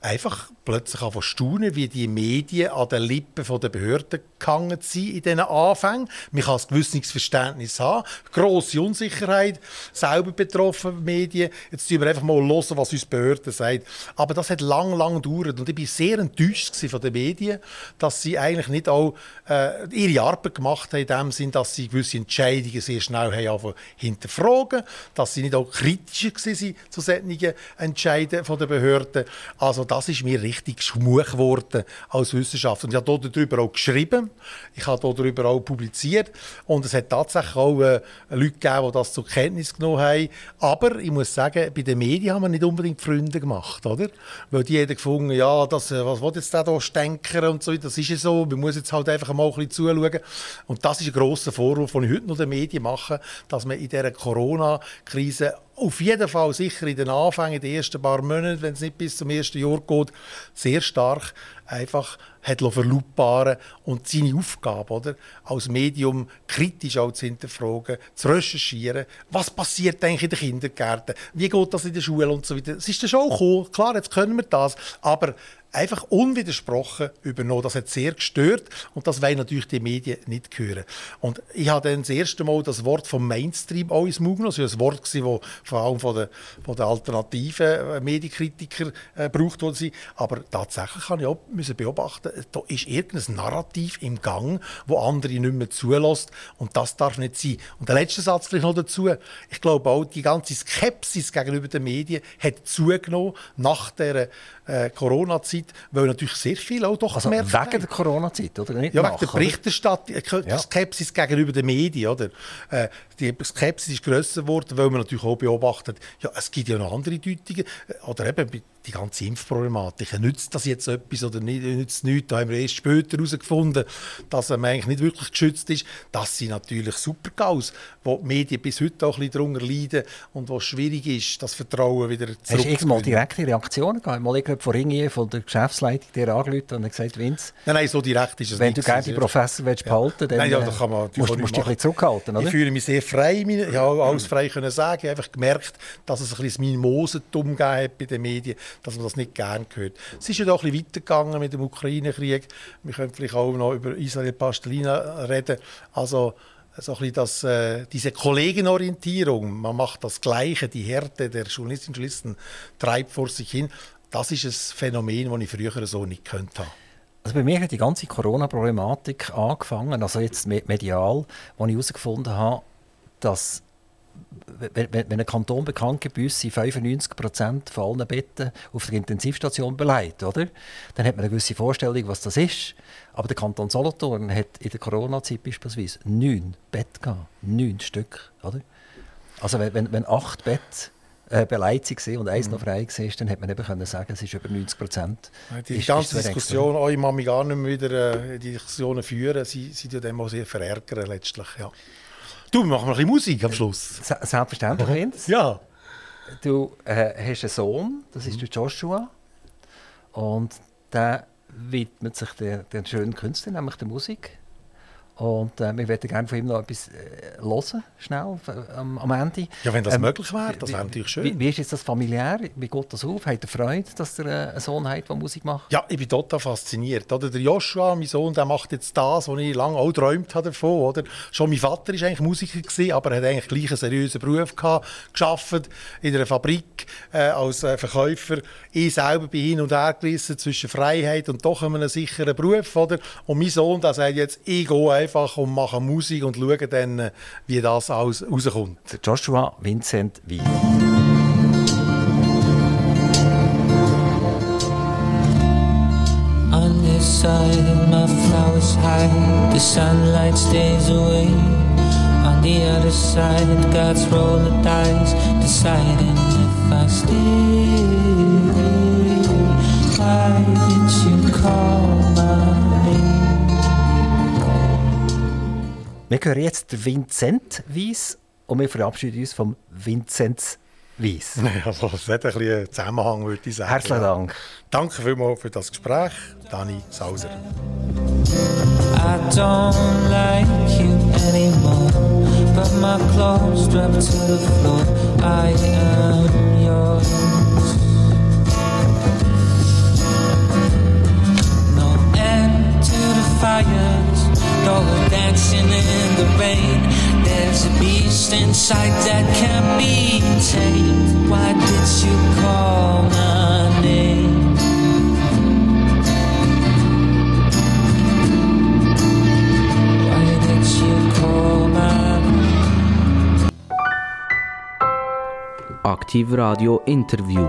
einfach plötzlich von staunen, wie die Medien an den Lippen der Behörden gehangen sind in diesen Anfängen. Man kann ein gewisses Verständnis haben. Grosse Unsicherheit, selber betroffen Medien. Jetzt müssen wir einfach mal hören, was uns Behörden sagen. Aber das hat lang, lang gedauert. Und ich war sehr enttäuscht von den Medien, dass sie eigentlich nicht auch äh, ihre Arbeit gemacht haben, in dem Sinn, dass sie gewisse Entscheidungen sehr schnell haben hinterfragen, dass sie nicht auch kritischer waren zu solchen Entscheidungen der Behörden. Also das ist mir richtig schmuch geworden als Wissenschaftler. Und ich habe darüber auch geschrieben, ich habe darüber auch publiziert und es hat tatsächlich auch äh, Leute gegeben, die das zur Kenntnis genommen haben. Aber ich muss sagen, bei den Medien haben wir nicht unbedingt Freunde gemacht, oder? Weil die haben gefunden, ja, das, äh, was will jetzt der da stänkern und so, das ist ja so, man muss jetzt halt einfach mal ein bisschen zuschauen. Und das ist ein grosser Vorwurf, den ich heute noch den Medien mache, dass man in dieser Corona-Krise auf jeden Fall sicher in den Anfängen, in den ersten paar Monaten, wenn es nicht bis zum ersten Jahr geht, sehr stark einfach hat verlautbaren und seine Aufgabe oder, als Medium kritisch auch zu hinterfragen, zu recherchieren, was passiert eigentlich in den Kindergärten, wie geht das in der Schule und so weiter. Es ist dann schon cool, klar, jetzt können wir das, aber einfach unwidersprochen übernommen. Das hat sehr gestört und das wollen natürlich die Medien nicht hören. Und ich habe dann das erste Mal das Wort vom Mainstream auch ins Mund genommen. Das war ein Wort, das vor allem von den, von den alternativen äh, Medienkritikern äh, gebraucht wurde. Aber tatsächlich kann ich auch müssen beobachten, da ist irgendein Narrativ im Gang, wo andere nicht mehr zulässt und das darf nicht sein. Und der letzte Satz vielleicht noch dazu. Ich glaube auch, die ganze Skepsis gegenüber den Medien hat zugenommen nach der äh, Corona-Zeit, weil natürlich sehr viel auch doch also wegen haben. der Corona-Zeit, oder? Nicht ja, nach, wegen der Berichterstattung, äh, ja. Skepsis gegenüber den Medien, oder? Äh, die Skepsis ist grösser geworden, weil man natürlich auch beobachtet, ja, es gibt ja noch andere Deutungen, äh, oder eben die ganze Impfproblematik. Nützt das jetzt etwas oder nicht, nützt nichts? Da haben wir erst später herausgefunden, dass man eigentlich nicht wirklich geschützt ist. Das sind natürlich Super-GAUs, wo die Medien bis heute auch ein bisschen darunter leiden und wo es schwierig ist, das Vertrauen wieder zurückzugewinnen. Hast du mal direkte Reaktionen gehabt? Mal ich von Ringier, von der Geschäftsleitung, der angerufen und gesagt, Vince, nein, nein, so direkt ist es wenn nicht. Wenn du gerne die Professor willst ja. behalten dann nein, ja, kann man musst, musst du dich ein bisschen zurückhalten, oder? Ich fühle mich sehr frei, ich habe alles frei können sagen. Ich habe einfach gemerkt, dass es ein bisschen Mimosentum gegeben hat bei den Medien dass man das nicht gern hört. Es ist ja doch ein bisschen weitergegangen mit dem Ukraine-Krieg. Wir können vielleicht auch noch über Israel Pastelina reden. Also so das, äh, diese Kollegenorientierung, man macht das Gleiche, die Härte der Journalistinnen und Journalisten treibt vor sich hin. Das ist ein Phänomen, das ich früher so nicht könnte haben. Also bei mir hat die ganze Corona-Problematik angefangen, also jetzt medial, wo ich herausgefunden habe, dass wenn, wenn ein Kanton bekannt gibt, bei uns sind 95 Prozent von allen Betten auf der Intensivstation beleidigt, oder? Dann hat man eine gewisse Vorstellung, was das ist. Aber der Kanton Solothurn hat in der Corona-Zeit beispielsweise neun Betten gehabt. Neun Stück, oder? Also wenn, wenn acht Betten äh, beleidigt waren und eins mhm. noch frei war, dann hätte man eben können sagen, es ist über 90 Prozent. Die ist, ganze ist Diskussion, oh, ich kann mich gar nicht mehr wieder äh, die Diskussionen führen, sie sind ja dann auch sehr verärgern letztlich, ja. Du, wir machen ein bisschen Musik am Schluss. Selbstverständlich, Vince. Ja. Du äh, hast einen Sohn, das ist mhm. Joshua. Und der widmet sich der, der schönen Künstler, nämlich der Musik. Und äh, wir würden gerne von ihm noch etwas äh, hören, schnell, am, am Ende. Ja, wenn das ähm, möglich wäre, das wäre natürlich schön. Wie, wie, ist jetzt das familiär? Wie geht das auf? Hat er Freude, dass er äh, einen Sohn hat, der Musik macht? Ja, ich bin total fasziniert. Oder der Joshua, mein Sohn, der macht jetzt das, was ich lange auch geträumt habe davon. Oder? Schon mein Vater war eigentlich Musiker, gewesen, aber er hat eigentlich gleich einen seriösen Beruf gehabt, gearbeitet in einer Fabrik äh, als äh, Verkäufer. Ich selber bin hin und her gerissen zwischen Freiheit und doch einem sicheren Beruf. Oder? Und mein Sohn, der sagt jetzt, ich gehe einfach und mache Musik und schaue dann, wie das alles rauskommt. Joshua Vincent Wien. On this side, my flowers hide, the sunlight stays away. On the other side, God's roll the dice, deciding if I stay. Why did you call my Wir hören jetzt den Vincent Weiss und wir verabschieden uns vom Vinzenz Weiss. Also, das hat ein bisschen Zusammenhang, würde ich sagen. Herzlichen Dank. Danke vielmals für das Gespräch, Dani Sauser. I don't like you anymore, but my clothes drop to the floor. I am yours. No end to the fires. Though dancing in the rain. There's a beast inside that can't be tamed. Why did you call my name? Why did you call my Aktiv Radio Interview.